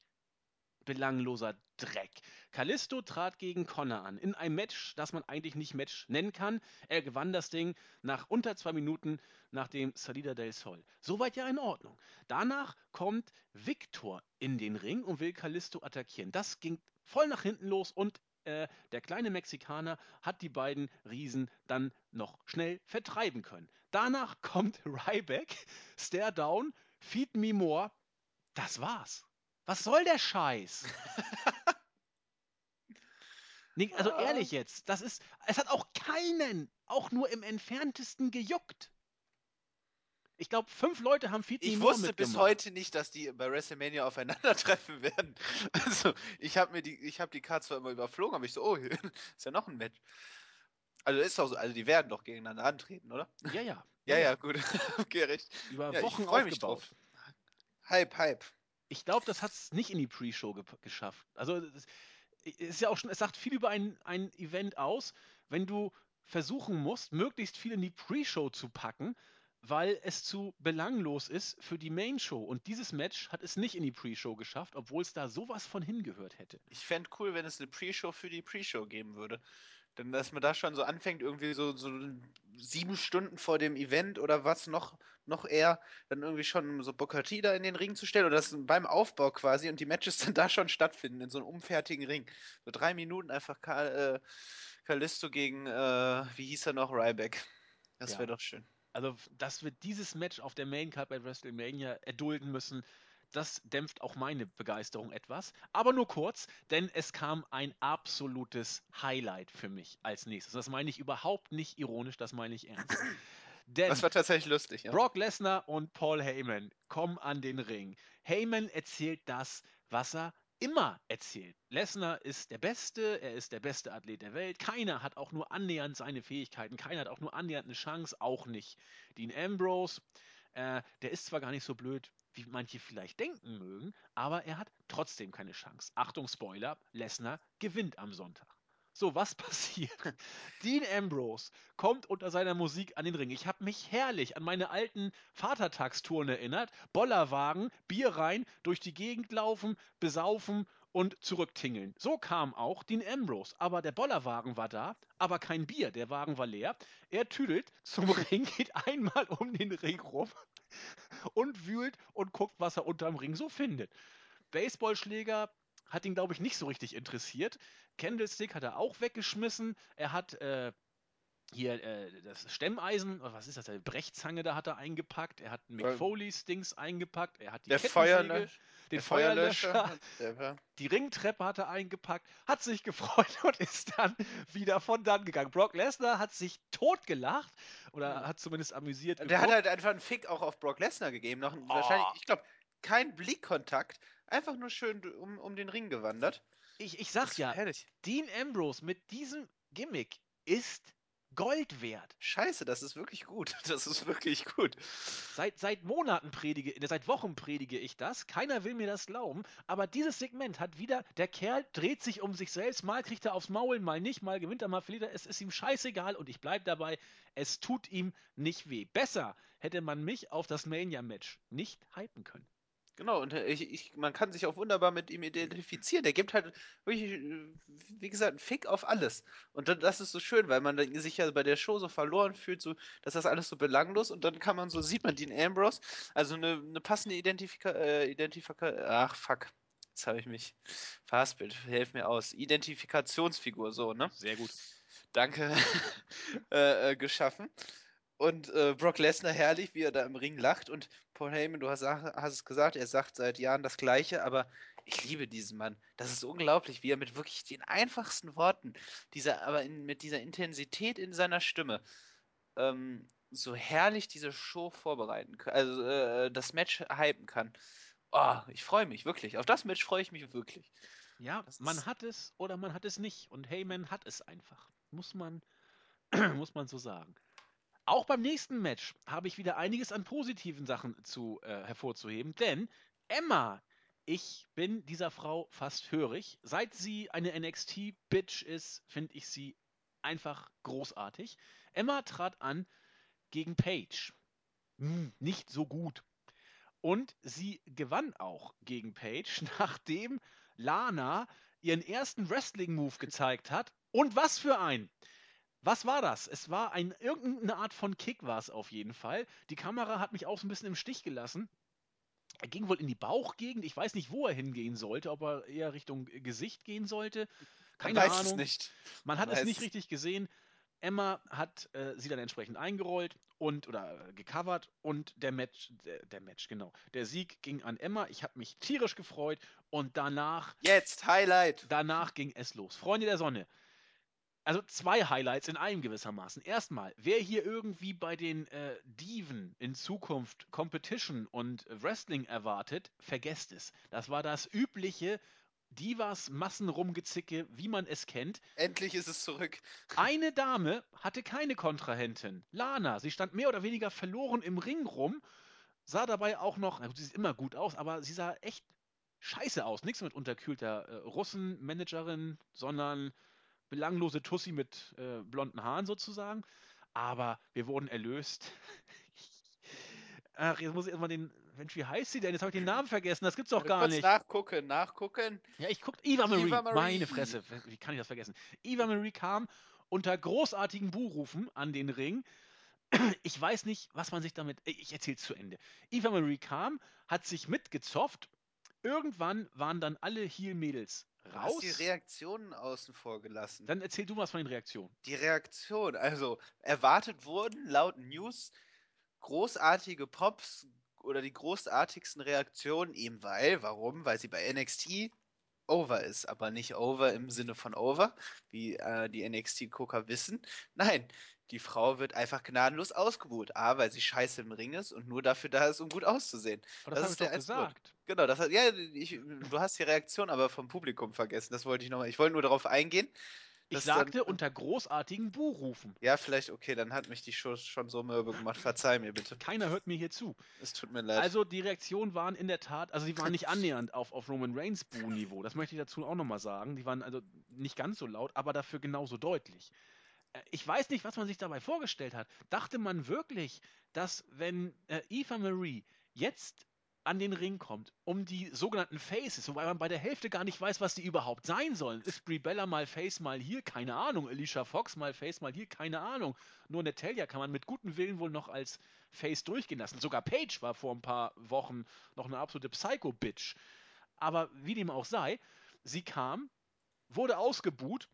belangloser Dreck. Kalisto trat gegen Connor an, in einem Match, das man eigentlich nicht Match nennen kann. Er gewann das Ding nach unter zwei Minuten nach dem Salida del Sol. Soweit ja in Ordnung. Danach kommt Victor in den Ring und will Kalisto attackieren. Das ging voll nach hinten los und äh, der kleine Mexikaner hat die beiden Riesen dann noch schnell vertreiben können. Danach kommt Ryback, Stare Down, Feed Me More. Das war's. Was soll der Scheiß? Nee, also Ah. ehrlich jetzt, das ist, es hat auch keinen, auch nur im entferntesten gejuckt. Ich glaube, fünf Leute haben Feed Me Ich wusste bis heute nicht, dass die bei WrestleMania aufeinandertreffen werden. Also, ich habe mir die, ich habe die Karte zwar immer überflogen, aber ich so, oh, ist ja noch ein Match. Also ist doch so, also die werden doch gegeneinander antreten, oder? Ja, ja. Ja, ja, gut. okay, recht. Über Ja, ich Wochen mich aufgebaut. drauf. Hype, Hype. Ich glaube, das hat es nicht in die Pre-Show ge geschafft. Also es ist ja auch schon, es sagt viel über ein, ein Event aus, wenn du versuchen musst, möglichst viel in die Pre-Show zu packen, weil es zu belanglos ist für die Main-Show. Und dieses Match hat es nicht in die Pre-Show geschafft, obwohl es da sowas von hingehört hätte. Ich fände cool, wenn es eine Pre-Show für die Pre-Show geben würde. Denn dass man da schon so anfängt, irgendwie so, so sieben Stunden vor dem Event oder was noch, noch eher, dann irgendwie schon so T da in den Ring zu stellen oder das beim Aufbau quasi und die Matches dann da schon stattfinden, in so einem umfertigen Ring. So drei Minuten einfach Kal äh, Kalisto gegen, äh, wie hieß er noch, Ryback. Das Ja. wäre doch schön. Also, dass wir dieses Match auf der Main Card bei WrestleMania erdulden müssen, das dämpft auch meine Begeisterung etwas. Aber nur kurz, denn es kam ein absolutes Highlight für mich als nächstes. Das meine ich überhaupt nicht ironisch, das meine ich ernst. Denn Das war tatsächlich lustig, ja. Brock Lesnar und Paul Heyman kommen an den Ring. Heyman erzählt das, was er immer erzählt. Lesnar ist der Beste, er ist der beste Athlet der Welt. Keiner hat auch nur annähernd seine Fähigkeiten, keiner hat auch nur annähernd eine Chance, auch nicht. Dean Ambrose, äh, der ist zwar gar nicht so blöd, wie manche vielleicht denken mögen, aber er hat trotzdem keine Chance. Achtung, Spoiler, Lesnar gewinnt am Sonntag. So, was passiert? Dean Ambrose kommt unter seiner Musik an den Ring. Ich habe mich herrlich an meine alten Vatertagstouren erinnert. Bollerwagen, Bier rein, durch die Gegend laufen, besaufen und zurücktingeln. So kam auch Dean Ambrose. Aber der Bollerwagen war da, aber kein Bier. Der Wagen war leer. Er tüdelt zum Ring, geht einmal um den Ring rum und wühlt und guckt, was er unterm Ring so findet. Baseballschläger hat ihn, glaube ich, nicht so richtig interessiert. Candlestick hat er auch weggeschmissen. Er hat äh, hier äh, das Stemmeisen, was ist das, die Brechzange da hat er eingepackt. Er hat Mick Foley's Dings eingepackt. Er hat die Der Kettensäge, Feuerlöscher. Den Feuerlöscher, war, die Ringtreppe hat er eingepackt, hat sich gefreut und ist dann wieder von dann gegangen. Brock Lesnar hat sich totgelacht oder Ja. hat zumindest amüsiert der hat halt einfach einen Fick auch auf Brock Lesnar gegeben. Noch, Wahrscheinlich, Oh. ich glaube, kein Blickkontakt. Einfach nur schön um, um den Ring gewandert. Ich, ich sag ja, Herrlich. Dean Ambrose mit diesem Gimmick ist Gold wert. Scheiße, das ist wirklich gut. Das ist wirklich gut. Seit, seit Monaten predige, äh, seit Wochen predige ich das. Keiner will mir das glauben. Aber dieses Segment hat wieder, der Kerl dreht sich um sich selbst. Mal kriegt er aufs Maul, mal nicht, mal gewinnt er, mal verliert er. Es ist ihm scheißegal und ich bleib dabei. Es tut ihm nicht weh. Besser hätte man mich auf das Mania-Match nicht hypen können. Genau, und äh, ich, ich, man kann sich auch wunderbar mit ihm identifizieren. Der gibt halt wirklich, wie gesagt, einen Fick auf alles. Und dann, das ist so schön, weil man sich ja bei der Show so verloren fühlt, so, dass das alles so belanglos und dann kann man so, sieht man Dean Ambrose, also eine, eine passende Identifika äh, Identifika ach fuck, jetzt habe ich mich verhaspelt, helf mir aus, Identifikationsfigur, so, ne? Sehr gut. Danke, äh, äh, geschaffen. Und äh, Brock Lesnar herrlich, wie er da im Ring lacht. Und Paul Heyman, du hast, hast es gesagt, er sagt seit Jahren das Gleiche, aber ich liebe diesen Mann. Das ist unglaublich, wie er mit wirklich den einfachsten Worten, dieser, aber in, mit dieser Intensität in seiner Stimme, ähm, so herrlich diese Show vorbereiten kann, also äh, das Match hypen kann. Oh, ich freue mich, wirklich. Auf das Match freue ich mich wirklich. Ja, Das man hat es oder man hat es nicht. Und Heyman hat es einfach. Muss man, muss man so sagen. Auch beim nächsten Match habe ich wieder einiges an positiven Sachen zu äh, hervorzuheben, denn Emma, ich bin dieser Frau fast hörig. Seit sie eine NXT-Bitch ist, finde ich sie einfach großartig. Emma trat an gegen Paige. Hm, nicht so gut. Und sie gewann auch gegen Paige, nachdem Lana ihren ersten Wrestling-Move gezeigt hat. Und was für ein! Was war das? Es war ein, irgendeine Art von Kick war es auf jeden Fall. Die Kamera hat mich auch so ein bisschen im Stich gelassen. Er ging wohl in die Bauchgegend. Ich weiß nicht, wo er hingehen sollte, ob er eher Richtung Gesicht gehen sollte. Keine Man Ahnung. es nicht. Man hat Man es nicht richtig gesehen. Emma hat äh, sie dann entsprechend eingerollt und oder äh, gecovert und der Match, der, der Match, genau. Der Sieg ging an Emma. Ich habe mich tierisch gefreut und danach, Jetzt, Highlight. danach ging es los. Freunde der Sonne. Also zwei Highlights in einem gewissermaßen. Erstmal, wer hier irgendwie bei den äh, Diven in Zukunft Competition und Wrestling erwartet, vergesst es. Das war das übliche Divas Massenrumgezicke, wie man es kennt. Endlich ist es zurück. Eine Dame hatte keine Kontrahentin. Lana. Sie stand mehr oder weniger verloren im Ring rum, sah dabei auch noch, na sie sieht immer gut aus, aber sie sah echt scheiße aus. Nichts mit unterkühlter äh, Russenmanagerin, sondern belanglose Tussi mit äh, blonden Haaren sozusagen. Aber wir wurden erlöst. Ach, jetzt muss ich erstmal den. Mensch, wie heißt sie denn? Jetzt habe ich den Namen vergessen. Das gibt's doch gar Kurz nicht. nachgucken, nachgucken. Ja, ich guck. Eva Marie. Eva Marie. Meine Fresse. Wie kann ich das vergessen? Eva Marie kam unter großartigen Buhrufen an den Ring. Ich weiß nicht, was man sich damit. äh, Ich erzähl's zu Ende. Eva Marie kam, hat sich mitgezopft. Irgendwann waren dann alle Heel-Mädels Du hast raus. die Reaktionen außen vor gelassen. Dann erzähl du was von den Reaktionen. Die Reaktion, also erwartet wurden laut News großartige Pops oder die großartigsten Reaktionen, eben weil, warum? Weil sie bei NXT over ist, aber nicht over im Sinne von over, wie äh, die NXT-Gucker wissen. Nein, die Frau wird einfach gnadenlos ausgebuht. A, weil sie scheiße im Ring ist und nur dafür da ist, um gut auszusehen. Aber das, Das ist der doch einzige Grund. gesagt. Genau, das hat, ja, ich, du hast die Reaktion aber vom Publikum vergessen. Das wollte ich nochmal. Ich wollte nur darauf eingehen. Ich dass dann- sagte unter großartigen Buhrufen. Ja, vielleicht, okay, dann hat mich die Show schon so mürbe gemacht. Verzeih mir bitte. Keiner hört mir hier zu. Es tut mir leid. Also die Reaktionen waren in der Tat, also die waren nicht annähernd auf, auf Roman Reigns Buh-Niveau. Das möchte ich dazu auch nochmal sagen. Die waren also nicht ganz so laut, aber dafür genauso deutlich. Äh, Ich weiß nicht, was man sich dabei vorgestellt hat. Dachte man wirklich, dass wenn äh, Eva Marie jetzt an den Ring kommt, um die sogenannten Faces, wobei man bei der Hälfte gar nicht weiß, was die überhaupt sein sollen. Ist Brie Bella mal Face, mal hier? Keine Ahnung. Alicia Fox mal Face, mal hier? Keine Ahnung. Nur Natalia kann man mit gutem Willen wohl noch als Face durchgehen lassen. Sogar Paige war vor ein paar Wochen noch eine absolute Psycho-Bitch. Aber wie dem auch sei, sie kam, wurde ausgebuht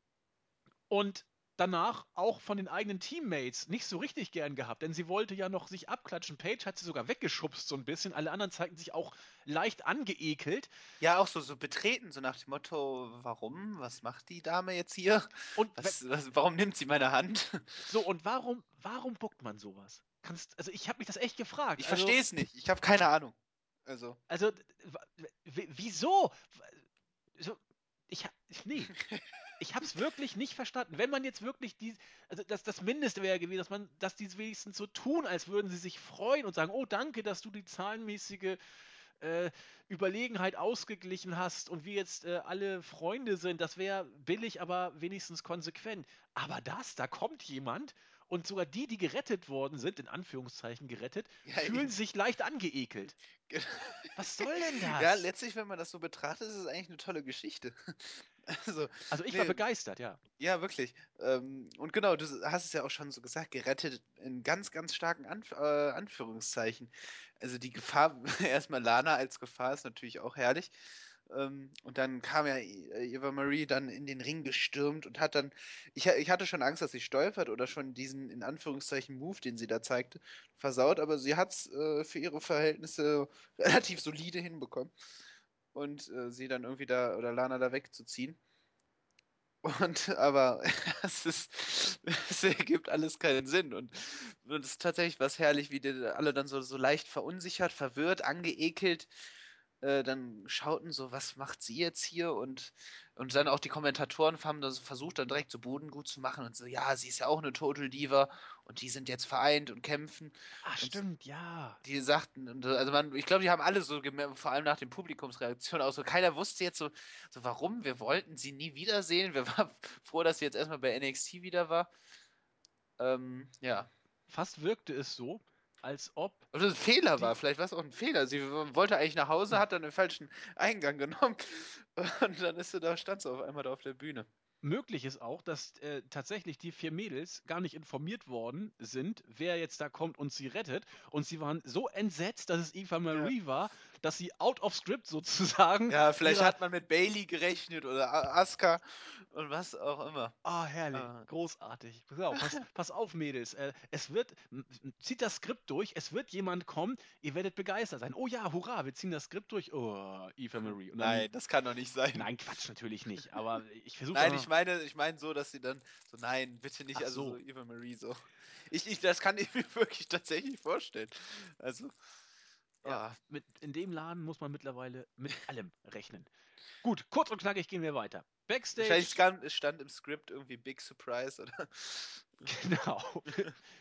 und danach auch von den eigenen Teammates nicht so richtig gern gehabt, denn sie wollte ja noch sich abklatschen. Paige hat sie sogar weggeschubst so ein bisschen. Alle anderen zeigten sich auch leicht angeekelt. ja, auch so, so betreten, so nach dem Motto, warum? Was macht die Dame jetzt hier? Und Was, was, warum nimmt sie meine Hand? so und warum warum buckt man sowas? Kannst also ich habe mich das echt gefragt. Ich also, verstehe es nicht. Ich habe keine Ahnung. Also, Also, wieso? So, ich, ha- nee, ich habe es wirklich nicht verstanden. Wenn man jetzt wirklich die, also das, das Mindeste wäre gewesen, dass man, dass die wenigstens so tun, als würden sie sich freuen und sagen, oh danke, dass du die zahlenmäßige äh, Überlegenheit ausgeglichen hast und wir jetzt äh, alle Freunde sind. Das wäre billig, aber wenigstens konsequent. Aber das, da kommt jemand und sogar die, die gerettet worden sind, in Anführungszeichen gerettet, ja, fühlen sich leicht angeekelt. Was soll denn das? ja, letztlich, wenn man das so betrachtet, ist es eigentlich eine tolle Geschichte. Also, Also ich war Nee. begeistert, ja. ja, wirklich. Ähm, und genau, du hast es ja auch schon so gesagt, gerettet in ganz, ganz starken Anf äh, Anführungszeichen. Also die Gefahr, erstmal Lana als Gefahr ist natürlich auch herrlich. Ähm, und dann kam ja äh, Eva Marie dann in den Ring gestürmt und hat dann, ich, ich hatte schon Angst, dass sie stolpert oder schon diesen in Anführungszeichen Move, den sie da zeigte, versaut, aber sie hat es äh, für ihre Verhältnisse relativ solide hinbekommen. Und äh, sie dann irgendwie da, oder Lana da wegzuziehen. Und aber es ist, es ergibt alles keinen Sinn. Und, und es ist tatsächlich was herrlich, wie die alle dann so, so leicht verunsichert, verwirrt, angeekelt äh, dann schauten so, was macht sie jetzt hier? Und, und dann auch die Kommentatoren haben das versucht, dann direkt so Boden gut zu machen und so, ja, sie ist ja auch eine Total Diva und die sind jetzt vereint und kämpfen. Ach, und stimmt, ja. Die sagten, und, also man, ich glaube, die haben alle so gemerkt, vor allem nach den Publikumsreaktionen auch so, keiner wusste jetzt so, so, warum, wir wollten sie nie wiedersehen. Wir waren froh, dass sie jetzt erstmal bei NXT wieder war. Ähm, ja. Fast wirkte es so, als ob. Oder ein Fehler war, vielleicht war es auch ein Fehler. Sie wollte eigentlich nach Hause, hat dann den falschen Eingang genommen und dann ist sie da, stand sie auf einmal da auf der Bühne. Möglich ist auch, dass äh, tatsächlich die vier Mädels gar nicht informiert worden sind, wer jetzt da kommt und sie rettet. Und sie waren so entsetzt, dass es Eva Marie ja. war, dass sie out of script sozusagen. Ja, vielleicht hat man mit Bailey gerechnet oder Asuka und was auch immer. Ah, oh, herrlich. Ah. Großartig. Pass auf, pass, pass auf Mädels. Äh, es wird, zieht das Skript durch, es wird jemand kommen, ihr werdet begeistert sein. Oh ja, hurra, wir ziehen das Skript durch. Oh, Eva Marie. Dann, nein, das kann doch nicht sein. Nein, Quatsch, natürlich nicht. Aber ich versuche. Nein, ich meine, ich meine so, dass sie dann so, nein, bitte nicht, Ach also so. so Eva Marie so. Ich, ich, das kann ich mir wirklich tatsächlich vorstellen. Also. Ja, mit, in dem Laden muss man mittlerweile mit allem rechnen. Gut, kurz und knackig gehen wir weiter. Backstage. Wahrscheinlich stand, stand im Skript irgendwie Big Surprise oder. Genau.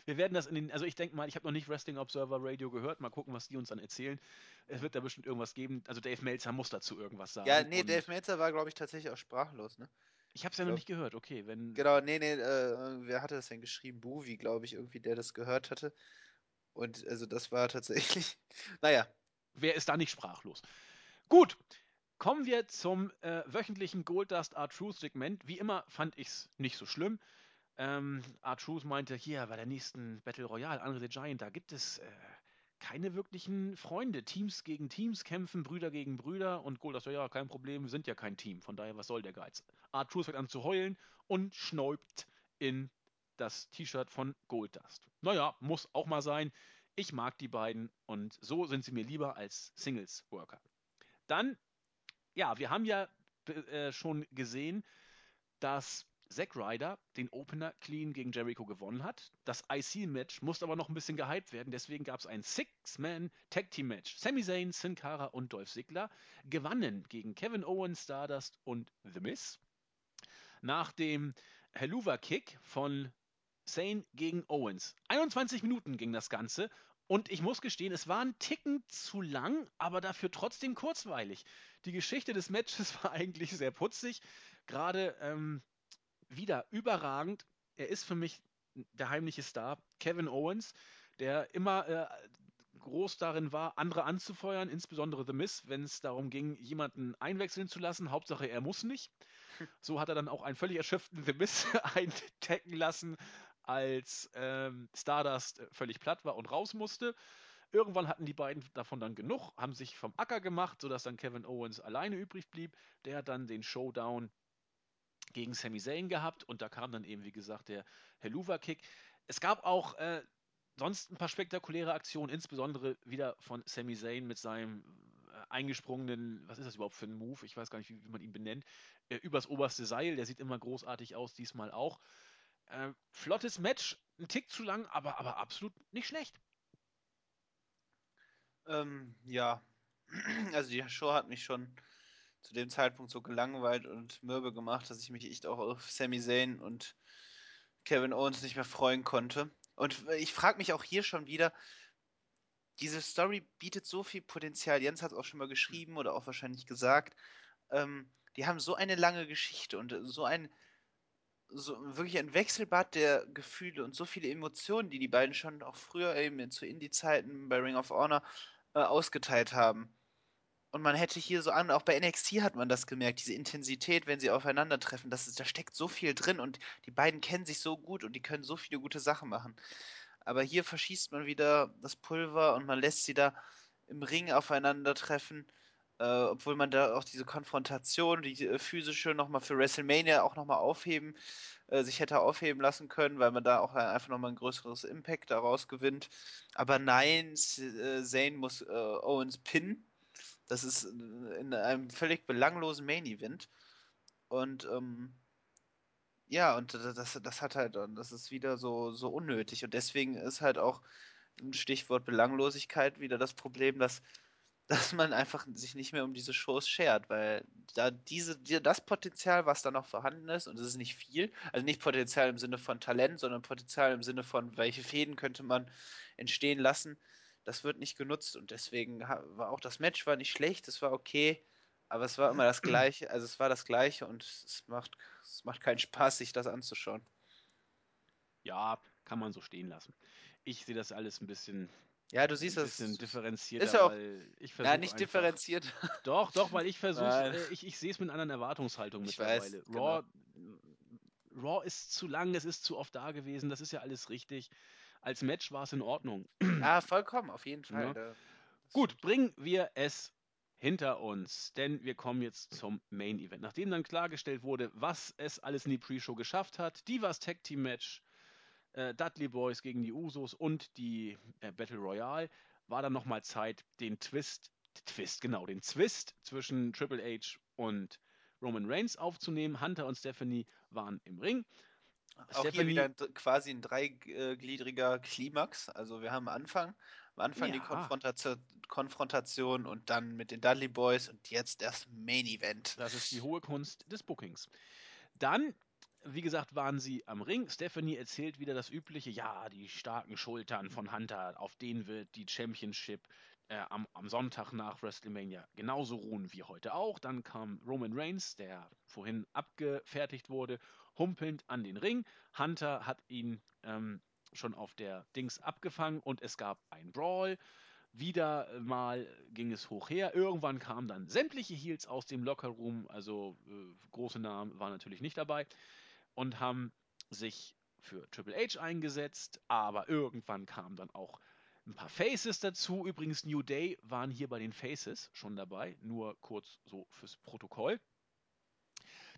Wir werden das in den, also ich denke mal, ich habe noch nicht Wrestling Observer Radio gehört, mal gucken, was die uns dann erzählen. Es wird da bestimmt irgendwas geben. Also Dave Meltzer muss dazu irgendwas sagen. Ja, nee, Dave Meltzer war, glaube ich, tatsächlich auch sprachlos, ne? Ich habe es ja noch nicht gehört, okay. Wenn genau, nee, nee, äh, wer hatte das denn geschrieben? Bowie, glaube ich, irgendwie, der das gehört hatte. Und also das war tatsächlich, naja. Wer ist da nicht sprachlos? Gut, kommen wir zum äh, wöchentlichen Goldust Art Truth Segment. Wie immer fand ich es nicht so schlimm. Ähm, Art Truth meinte, hier bei der nächsten Battle Royale, Andre the Giant, da gibt es äh, keine wirklichen Freunde. Teams gegen Teams kämpfen, Brüder gegen Brüder und Goldust, ja, kein Problem, wir sind ja kein Team. Von daher, was soll der Geiz? Art Truth fängt an zu heulen und schnäubt in das T-Shirt von Goldust. Naja, muss auch mal sein. Ich mag die beiden und so sind sie mir lieber als Singles-Worker. Dann, ja, wir haben ja äh, schon gesehen, dass Zack Ryder den Opener clean gegen Jericho gewonnen hat. Das IC-Match musste aber noch ein bisschen gehypt werden, deswegen gab es ein Six-Man-Tag-Team-Match. Sami Zayn, Sin Cara und Dolph Ziggler gewannen gegen Kevin Owens, Stardust und The Miz. Nach dem Helluva-Kick von Zayn gegen Owens. 21 Minuten ging das Ganze und ich muss gestehen, es war ein Ticken zu lang, aber dafür trotzdem kurzweilig. Die Geschichte des Matches war eigentlich sehr putzig. Gerade ähm, wieder überragend. Er ist für mich der heimliche Star, Kevin Owens, der immer äh, groß darin war, andere anzufeuern, insbesondere The Miss, wenn es darum ging, jemanden einwechseln zu lassen. Hauptsache, er muss nicht. So hat er dann auch einen völlig erschöpften The Miss eintecken lassen, als ähm, Stardust völlig platt war und raus musste. Irgendwann hatten die beiden davon dann genug, haben sich vom Acker gemacht, sodass dann Kevin Owens alleine übrig blieb. Der hat dann den Showdown gegen Sami Zayn gehabt und da kam dann eben, wie gesagt, der Helluva-Kick. Es gab auch äh, sonst ein paar spektakuläre Aktionen, insbesondere wieder von Sami Zayn mit seinem äh, eingesprungenen, was ist das überhaupt für ein Move? Ich weiß gar nicht, wie, wie man ihn benennt, äh, übers oberste Seil. Der sieht immer großartig aus, diesmal auch. Äh, flottes Match, ein Tick zu lang, aber, aber absolut nicht schlecht. Ähm, ja, also die Show hat mich schon zu dem Zeitpunkt so gelangweilt und mürbe gemacht, dass ich mich echt auch auf Sami Zayn und Kevin Owens nicht mehr freuen konnte. Und ich frage mich auch hier schon wieder, diese Story bietet so viel Potenzial. Jens hat es auch schon mal geschrieben oder auch wahrscheinlich gesagt. Ähm, die haben so eine lange Geschichte und so ein so wirklich ein Wechselbad der Gefühle und so viele Emotionen, die die beiden schon auch früher eben zu Indie-Zeiten bei Ring of Honor äh, ausgeteilt haben. Und man hätte hier so an, auch bei NXT hat man das gemerkt, diese Intensität, wenn sie aufeinandertreffen, das ist, da steckt so viel drin und die beiden kennen sich so gut und die können so viele gute Sachen machen. Aber hier verschießt man wieder das Pulver und man lässt sie da im Ring aufeinandertreffen, äh, obwohl man da auch diese Konfrontation, die äh, physische nochmal für WrestleMania auch nochmal aufheben, äh, sich hätte aufheben lassen können, weil man da auch einfach nochmal ein größeres Impact daraus gewinnt. Aber nein, äh, Zane muss äh, Owens pinnen das ist in einem völlig belanglosen Main Event. Und ähm, ja, und das, das hat halt, das ist wieder so, so unnötig. Und deswegen ist halt auch ein Stichwort Belanglosigkeit wieder das Problem, dass dass man einfach sich nicht mehr um diese Shows schert, weil da diese, die, das Potenzial, was da noch vorhanden ist, und es ist nicht viel, also nicht Potenzial im Sinne von Talent, sondern Potenzial im Sinne von, welche Fäden könnte man entstehen lassen, das wird nicht genutzt und deswegen war auch das Match war nicht schlecht, es war okay, aber es war immer das Gleiche, also es war das Gleiche und es macht, es macht keinen Spaß, sich das anzuschauen. Ja, kann man so stehen lassen. Ich sehe das alles ein bisschen, ja, du siehst ein bisschen das differenzierter, ist auch, weil ich. Ja, nicht einfach, differenziert. Doch, doch, weil ich versuche, äh, ich, ich sehe es mit einer anderen Erwartungshaltung ich mittlerweile. Weiß, Raw, genau. Raw ist zu lang, es ist zu oft da gewesen, das ist ja alles richtig. Als Match war es in Ordnung. Ja, vollkommen, auf jeden Fall. Ja. Gut, bringen wir es hinter uns, denn wir kommen jetzt zum Main Event. Nachdem dann klargestellt wurde, was es alles in die Pre-Show geschafft hat, Divas Tag Team Match, äh, Dudley Boys gegen die Usos und die äh, Battle Royale, war dann nochmal Zeit, den Twist, Twist, genau, den Twist zwischen Triple H und Roman Reigns aufzunehmen. Hunter und Stephanie waren im Ring. Auch Stephanie, hier wieder quasi ein dreigliedriger Klimax. Also wir haben am Anfang, am Anfang ja. die Konfrontation, Konfrontation und dann mit den Dudley Boys und jetzt das Main Event. Das ist die hohe Kunst des Bookings. Dann wie gesagt, waren sie am Ring. Stephanie erzählt wieder das Übliche. Ja, die starken Schultern von Hunter, auf denen wird die Championship äh, am, am, Sonntag nach WrestleMania genauso ruhen wie heute auch. Dann kam Roman Reigns, der vorhin abgefertigt wurde, humpelnd an den Ring. Hunter hat ihn ähm, schon auf der Dings abgefangen und es gab ein Brawl. Wieder mal ging es hoch her. Irgendwann kamen dann sämtliche Heels aus dem Lockerroom, also äh, große Namen waren natürlich nicht dabei und haben sich für Triple H eingesetzt, aber irgendwann kamen dann auch ein paar Faces dazu. Übrigens, New Day waren hier bei den Faces schon dabei, nur kurz so fürs Protokoll.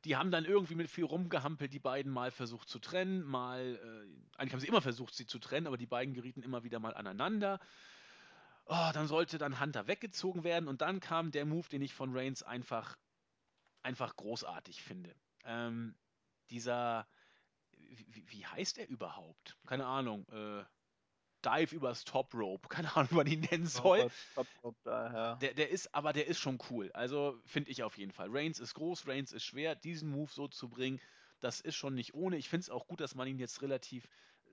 Die haben dann irgendwie mit viel rumgehampelt, die beiden mal versucht zu trennen, mal, äh, eigentlich haben sie immer versucht, sie zu trennen, aber die beiden gerieten immer wieder mal aneinander. Oh, dann sollte dann Hunter weggezogen werden und dann kam der Move, den ich von Reigns einfach, einfach großartig finde. Ähm, dieser, wie, wie, heißt er überhaupt? Keine Ahnung. Äh, Dive übers Top Rope. Keine Ahnung, wie man ihn nennen soll. Ja. der, der ist, aber der ist schon cool. Also finde ich auf jeden Fall. Reigns ist groß, Reigns ist schwer. Diesen Move so zu bringen, das ist schon nicht ohne. Ich finde es auch gut, dass man ihn jetzt relativ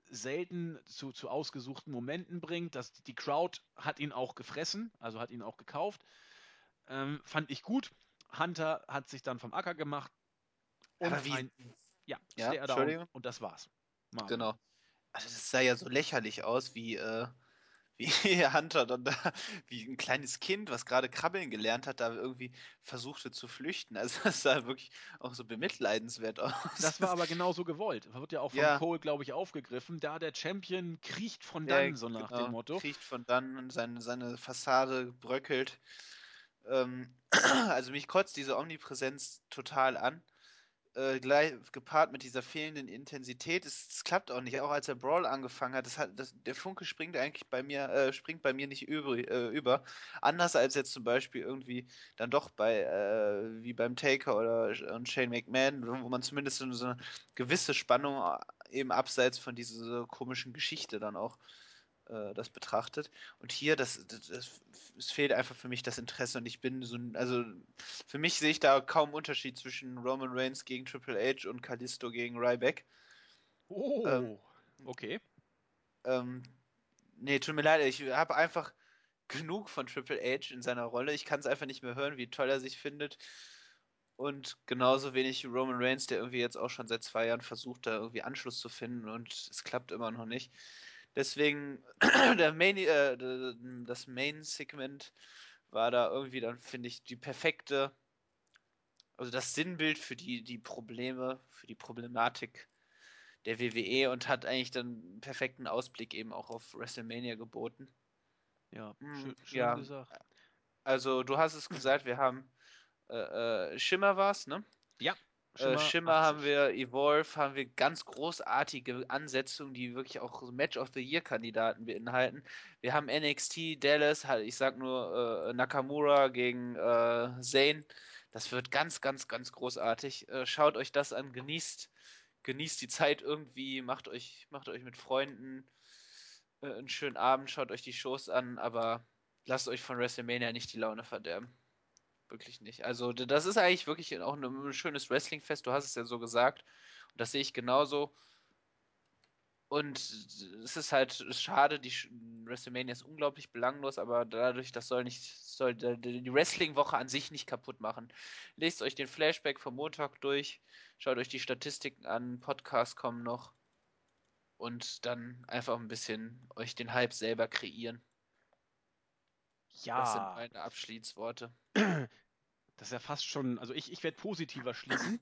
selten zu, zu ausgesuchten Momenten bringt. Das, die Crowd hat ihn auch gefressen, also hat ihn auch gekauft. Ähm, fand ich gut. Hunter hat sich dann vom Acker gemacht. Und Aber wie, ja, ja Entschuldigung. und das war's. Marvin. Genau. Also das sah ja so lächerlich aus, wie, äh, wie Hunter dann da, wie ein kleines Kind, was gerade krabbeln gelernt hat, da irgendwie versuchte zu flüchten. Also das sah wirklich auch so bemitleidenswert aus. Das war aber genauso gewollt. Wird ja auch von ja. Cole, glaube ich, aufgegriffen. Da der Champion kriecht von dann, ja, so nach genau, dem Motto. Kriecht von dann und seine, seine Fassade bröckelt. Ähm, also mich kotzt diese Omnipräsenz total an äh, gleich, gepaart mit dieser fehlenden Intensität, es, es, klappt auch nicht. Auch als der Brawl angefangen hat, das hat das, der Funke springt eigentlich bei mir, äh, springt bei mir nicht über, äh, über. Anders als jetzt zum Beispiel irgendwie dann doch bei, äh, wie beim Taker oder und Shane McMahon, wo man zumindest so eine gewisse Spannung äh, eben abseits von dieser komischen Geschichte dann auch äh, das betrachtet. Und hier, das, das, das, es fehlt einfach für mich das Interesse und ich bin so, also für mich sehe ich da kaum Unterschied zwischen Roman Reigns gegen Triple H und Kalisto gegen Ryback. Oh, ähm, okay. Ähm, nee, tut mir leid, ich habe einfach genug von Triple H in seiner Rolle. Ich kann es einfach nicht mehr hören, wie toll er sich findet. Und genauso wenig Roman Reigns, der irgendwie jetzt auch schon seit zwei Jahren versucht, da irgendwie Anschluss zu finden und es klappt immer noch nicht. Deswegen, der Main, äh, das Main-Segment war da irgendwie dann, finde ich, die perfekte, also das Sinnbild für die, die Probleme, für die Problematik der WWE und hat eigentlich dann einen perfekten Ausblick eben auch auf WrestleMania geboten. Ja, hm, schön, schön ja. gesagt. Also du hast es gesagt, wir haben äh, äh, Schimmer war's, ne? Ja. Schimmer, äh, Schimmer haben wir, Evolve haben wir ganz großartige Ansetzungen, die wirklich auch Match of the Year Kandidaten beinhalten. Wir haben NXT Dallas, halt, ich sag nur äh, Nakamura gegen äh, Zane. Das wird ganz, ganz, ganz großartig. Äh, schaut euch das an, genießt, genießt die Zeit irgendwie, macht euch, macht euch mit Freunden äh, einen schönen Abend, schaut euch die Shows an, aber lasst euch von WrestleMania nicht die Laune verderben. Wirklich nicht. Also, das ist eigentlich wirklich auch ein schönes Wrestling-Fest. Du hast es ja so gesagt. Und das sehe ich genauso. Und es ist halt schade, die WrestleMania ist unglaublich belanglos, aber dadurch, das soll nicht, soll die Wrestling-Woche an sich nicht kaputt machen. Lest euch den Flashback vom Montag durch, schaut euch die Statistiken an, Podcasts kommen noch und dann einfach ein bisschen euch den Hype selber kreieren. Ja. Das sind meine Abschließworte. Das ist ja fast schon, also ich, ich werde positiver schließen.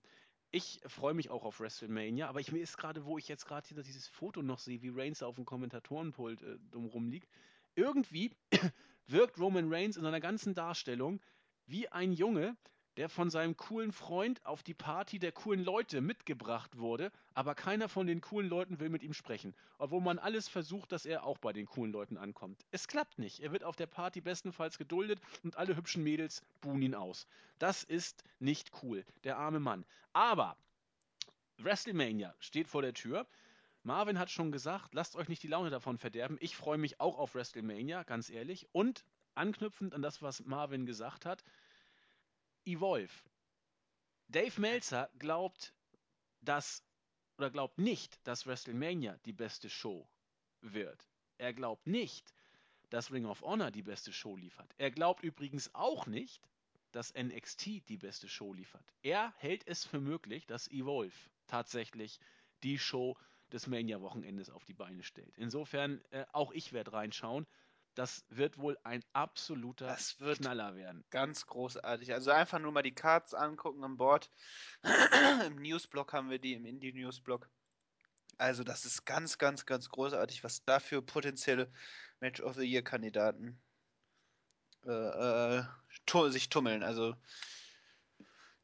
Ich freue mich auch auf WrestleMania, aber ich, mir ist gerade, wo ich jetzt gerade dieses Foto noch sehe, wie Reigns auf dem Kommentatorenpult äh, drumrum liegt, irgendwie wirkt Roman Reigns in seiner ganzen Darstellung wie ein Junge, der von seinem coolen Freund auf die Party der coolen Leute mitgebracht wurde, aber keiner von den coolen Leuten will mit ihm sprechen, obwohl man alles versucht, dass er auch bei den coolen Leuten ankommt. Es klappt nicht. Er wird auf der Party bestenfalls geduldet und alle hübschen Mädels buhen ihn aus. Das ist nicht cool, der arme Mann. Aber WrestleMania steht vor der Tür. Marvin hat schon gesagt, lasst euch nicht die Laune davon verderben. Ich freue mich auch auf WrestleMania, ganz ehrlich. Und anknüpfend an das, was Marvin gesagt hat, Evolve. Dave Meltzer glaubt, dass oder glaubt nicht, dass WrestleMania die beste Show wird. Er glaubt nicht, dass Ring of Honor die beste Show liefert. Er glaubt übrigens auch nicht, dass NXT die beste Show liefert. Er hält es für möglich, dass Evolve tatsächlich die Show des Mania-Wochenendes auf die Beine stellt. Insofern, äh, auch ich werde reinschauen. Das wird wohl ein absoluter Das wird Knaller werden. Ganz großartig. Also einfach nur mal die Cards angucken an Bord. Im Newsblog haben wir die, im Indie-Newsblog. Also das ist ganz, ganz, ganz großartig, was da für potenzielle Match of the Year-Kandidaten äh, äh, tu sich tummeln. Also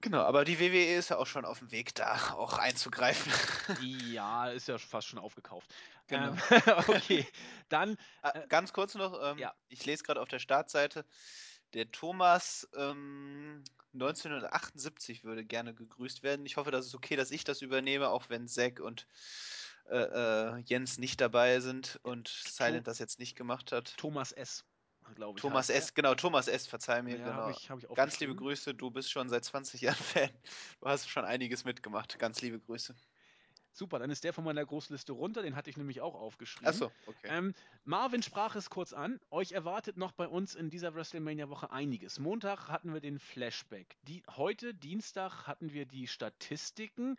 genau, aber die WWE ist ja auch schon auf dem Weg, da auch einzugreifen. Ja, ist ja fast schon aufgekauft. Genau. Ähm, okay, dann Ah, Äh, ganz kurz noch, ähm, ja. ich lese gerade auf der Startseite, der Thomas ähm, 1978 würde gerne gegrüßt werden. Ich hoffe, das ist okay, dass ich das übernehme, auch wenn Zack und äh, äh, Jens nicht dabei sind und Silent das jetzt nicht gemacht hat. Thomas S., glaube ich. Thomas heißt S., genau, Thomas S., verzeih mir, Ja, genau. habe ich, hab ich Ganz liebe. Grüße, du bist schon seit 20 Jahren Fan. Du hast schon einiges mitgemacht. Ganz liebe Grüße. Super, dann ist der von meiner Großliste runter, den hatte ich nämlich auch aufgeschrieben. Achso, okay. Ähm, Marvin sprach es kurz an. Euch erwartet noch bei uns in dieser WrestleMania-Woche einiges. Montag hatten wir den Flashback. Die, heute, Dienstag, hatten wir die Statistiken.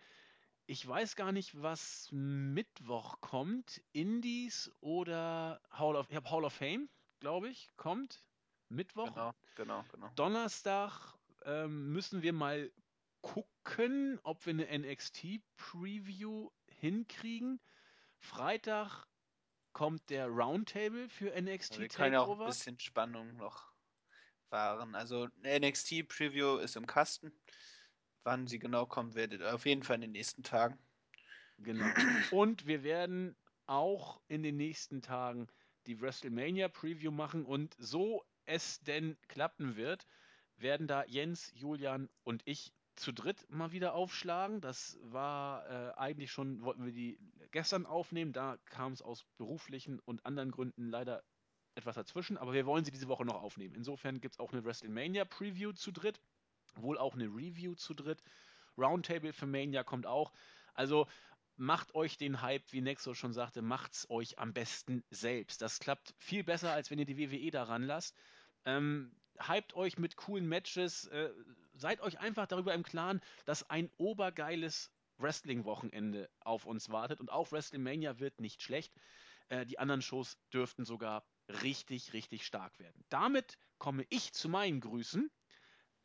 Ich weiß gar nicht, was Mittwoch kommt. Indies oder Hall of, ich hab Hall of Fame, glaube ich, kommt. Mittwoch. Genau, genau, genau. Donnerstag ähm, müssen wir mal gucken, ob wir eine NXT-Preview hinkriegen. Freitag kommt der Roundtable für NXT Wir können ja auch ein Takeover. bisschen Spannung noch wahren. Also NXT Preview ist im Kasten. Wann sie genau kommt, werdet ihr auf jeden Fall in den nächsten Tagen. Genau. Und wir werden auch in den nächsten Tagen die WrestleMania Preview machen und so es denn klappen wird, werden da Jens, Julian und ich zu dritt mal wieder aufschlagen. Das war äh, eigentlich schon, wollten wir die gestern aufnehmen, da kam es aus beruflichen und anderen Gründen leider etwas dazwischen, aber wir wollen sie diese Woche noch aufnehmen. Insofern gibt es auch eine WrestleMania Preview zu dritt, wohl auch eine Review zu dritt. Roundtable für Mania kommt auch. Also macht euch den Hype, wie Nexo schon sagte, macht's euch am besten selbst. Das klappt viel besser, als wenn ihr die WWE daran lasst. Ähm, hypt euch mit coolen Matches, äh, seid euch einfach darüber im Klaren, dass ein obergeiles Wrestling-Wochenende auf uns wartet und auch WrestleMania wird nicht schlecht. Äh, die anderen Shows dürften sogar richtig, richtig stark werden. Damit komme ich zu meinen Grüßen.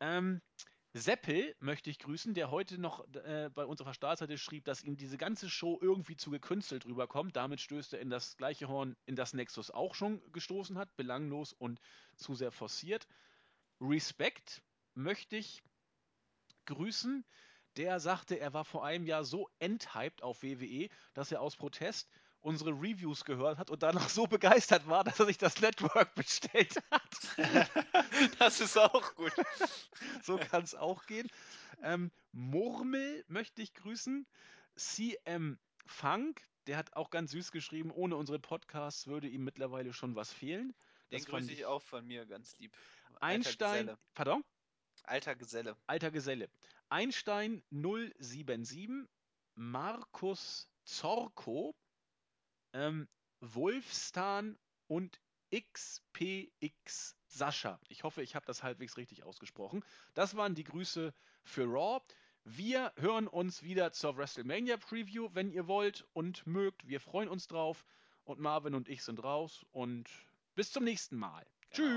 Ähm, Seppel möchte ich grüßen, der heute noch äh, bei uns auf schrieb, dass ihm diese ganze Show irgendwie zu gekünstelt rüberkommt. Damit stößt er in das gleiche Horn, in das Nexus auch schon gestoßen hat, belanglos und zu sehr forciert. Respekt möchte ich grüßen. Der sagte, er war vor einem Jahr so enthyped auf WWE, dass er aus Protest unsere Reviews gehört hat und danach so begeistert war, dass er sich das Network bestellt hat. das ist auch gut. so kann es auch gehen. Ähm, Murmel möchte ich grüßen. CM Funk, der hat auch ganz süß geschrieben, ohne unsere Podcasts würde ihm mittlerweile schon was fehlen. Den Das grüße ich auch von mir ganz lieb. Alter Einstein, Geselle. pardon? Alter Geselle. Alter Geselle. Einstein 077, Markus Zorko, ähm, Wolfstan und XPX Sascha. Ich hoffe, ich habe das halbwegs richtig ausgesprochen. Das waren die Grüße für Raw. Wir hören uns wieder zur WrestleMania Preview, wenn ihr wollt und mögt. Wir freuen uns drauf. Und Marvin und ich sind raus. Und bis zum nächsten Mal. Genau. Tschüss.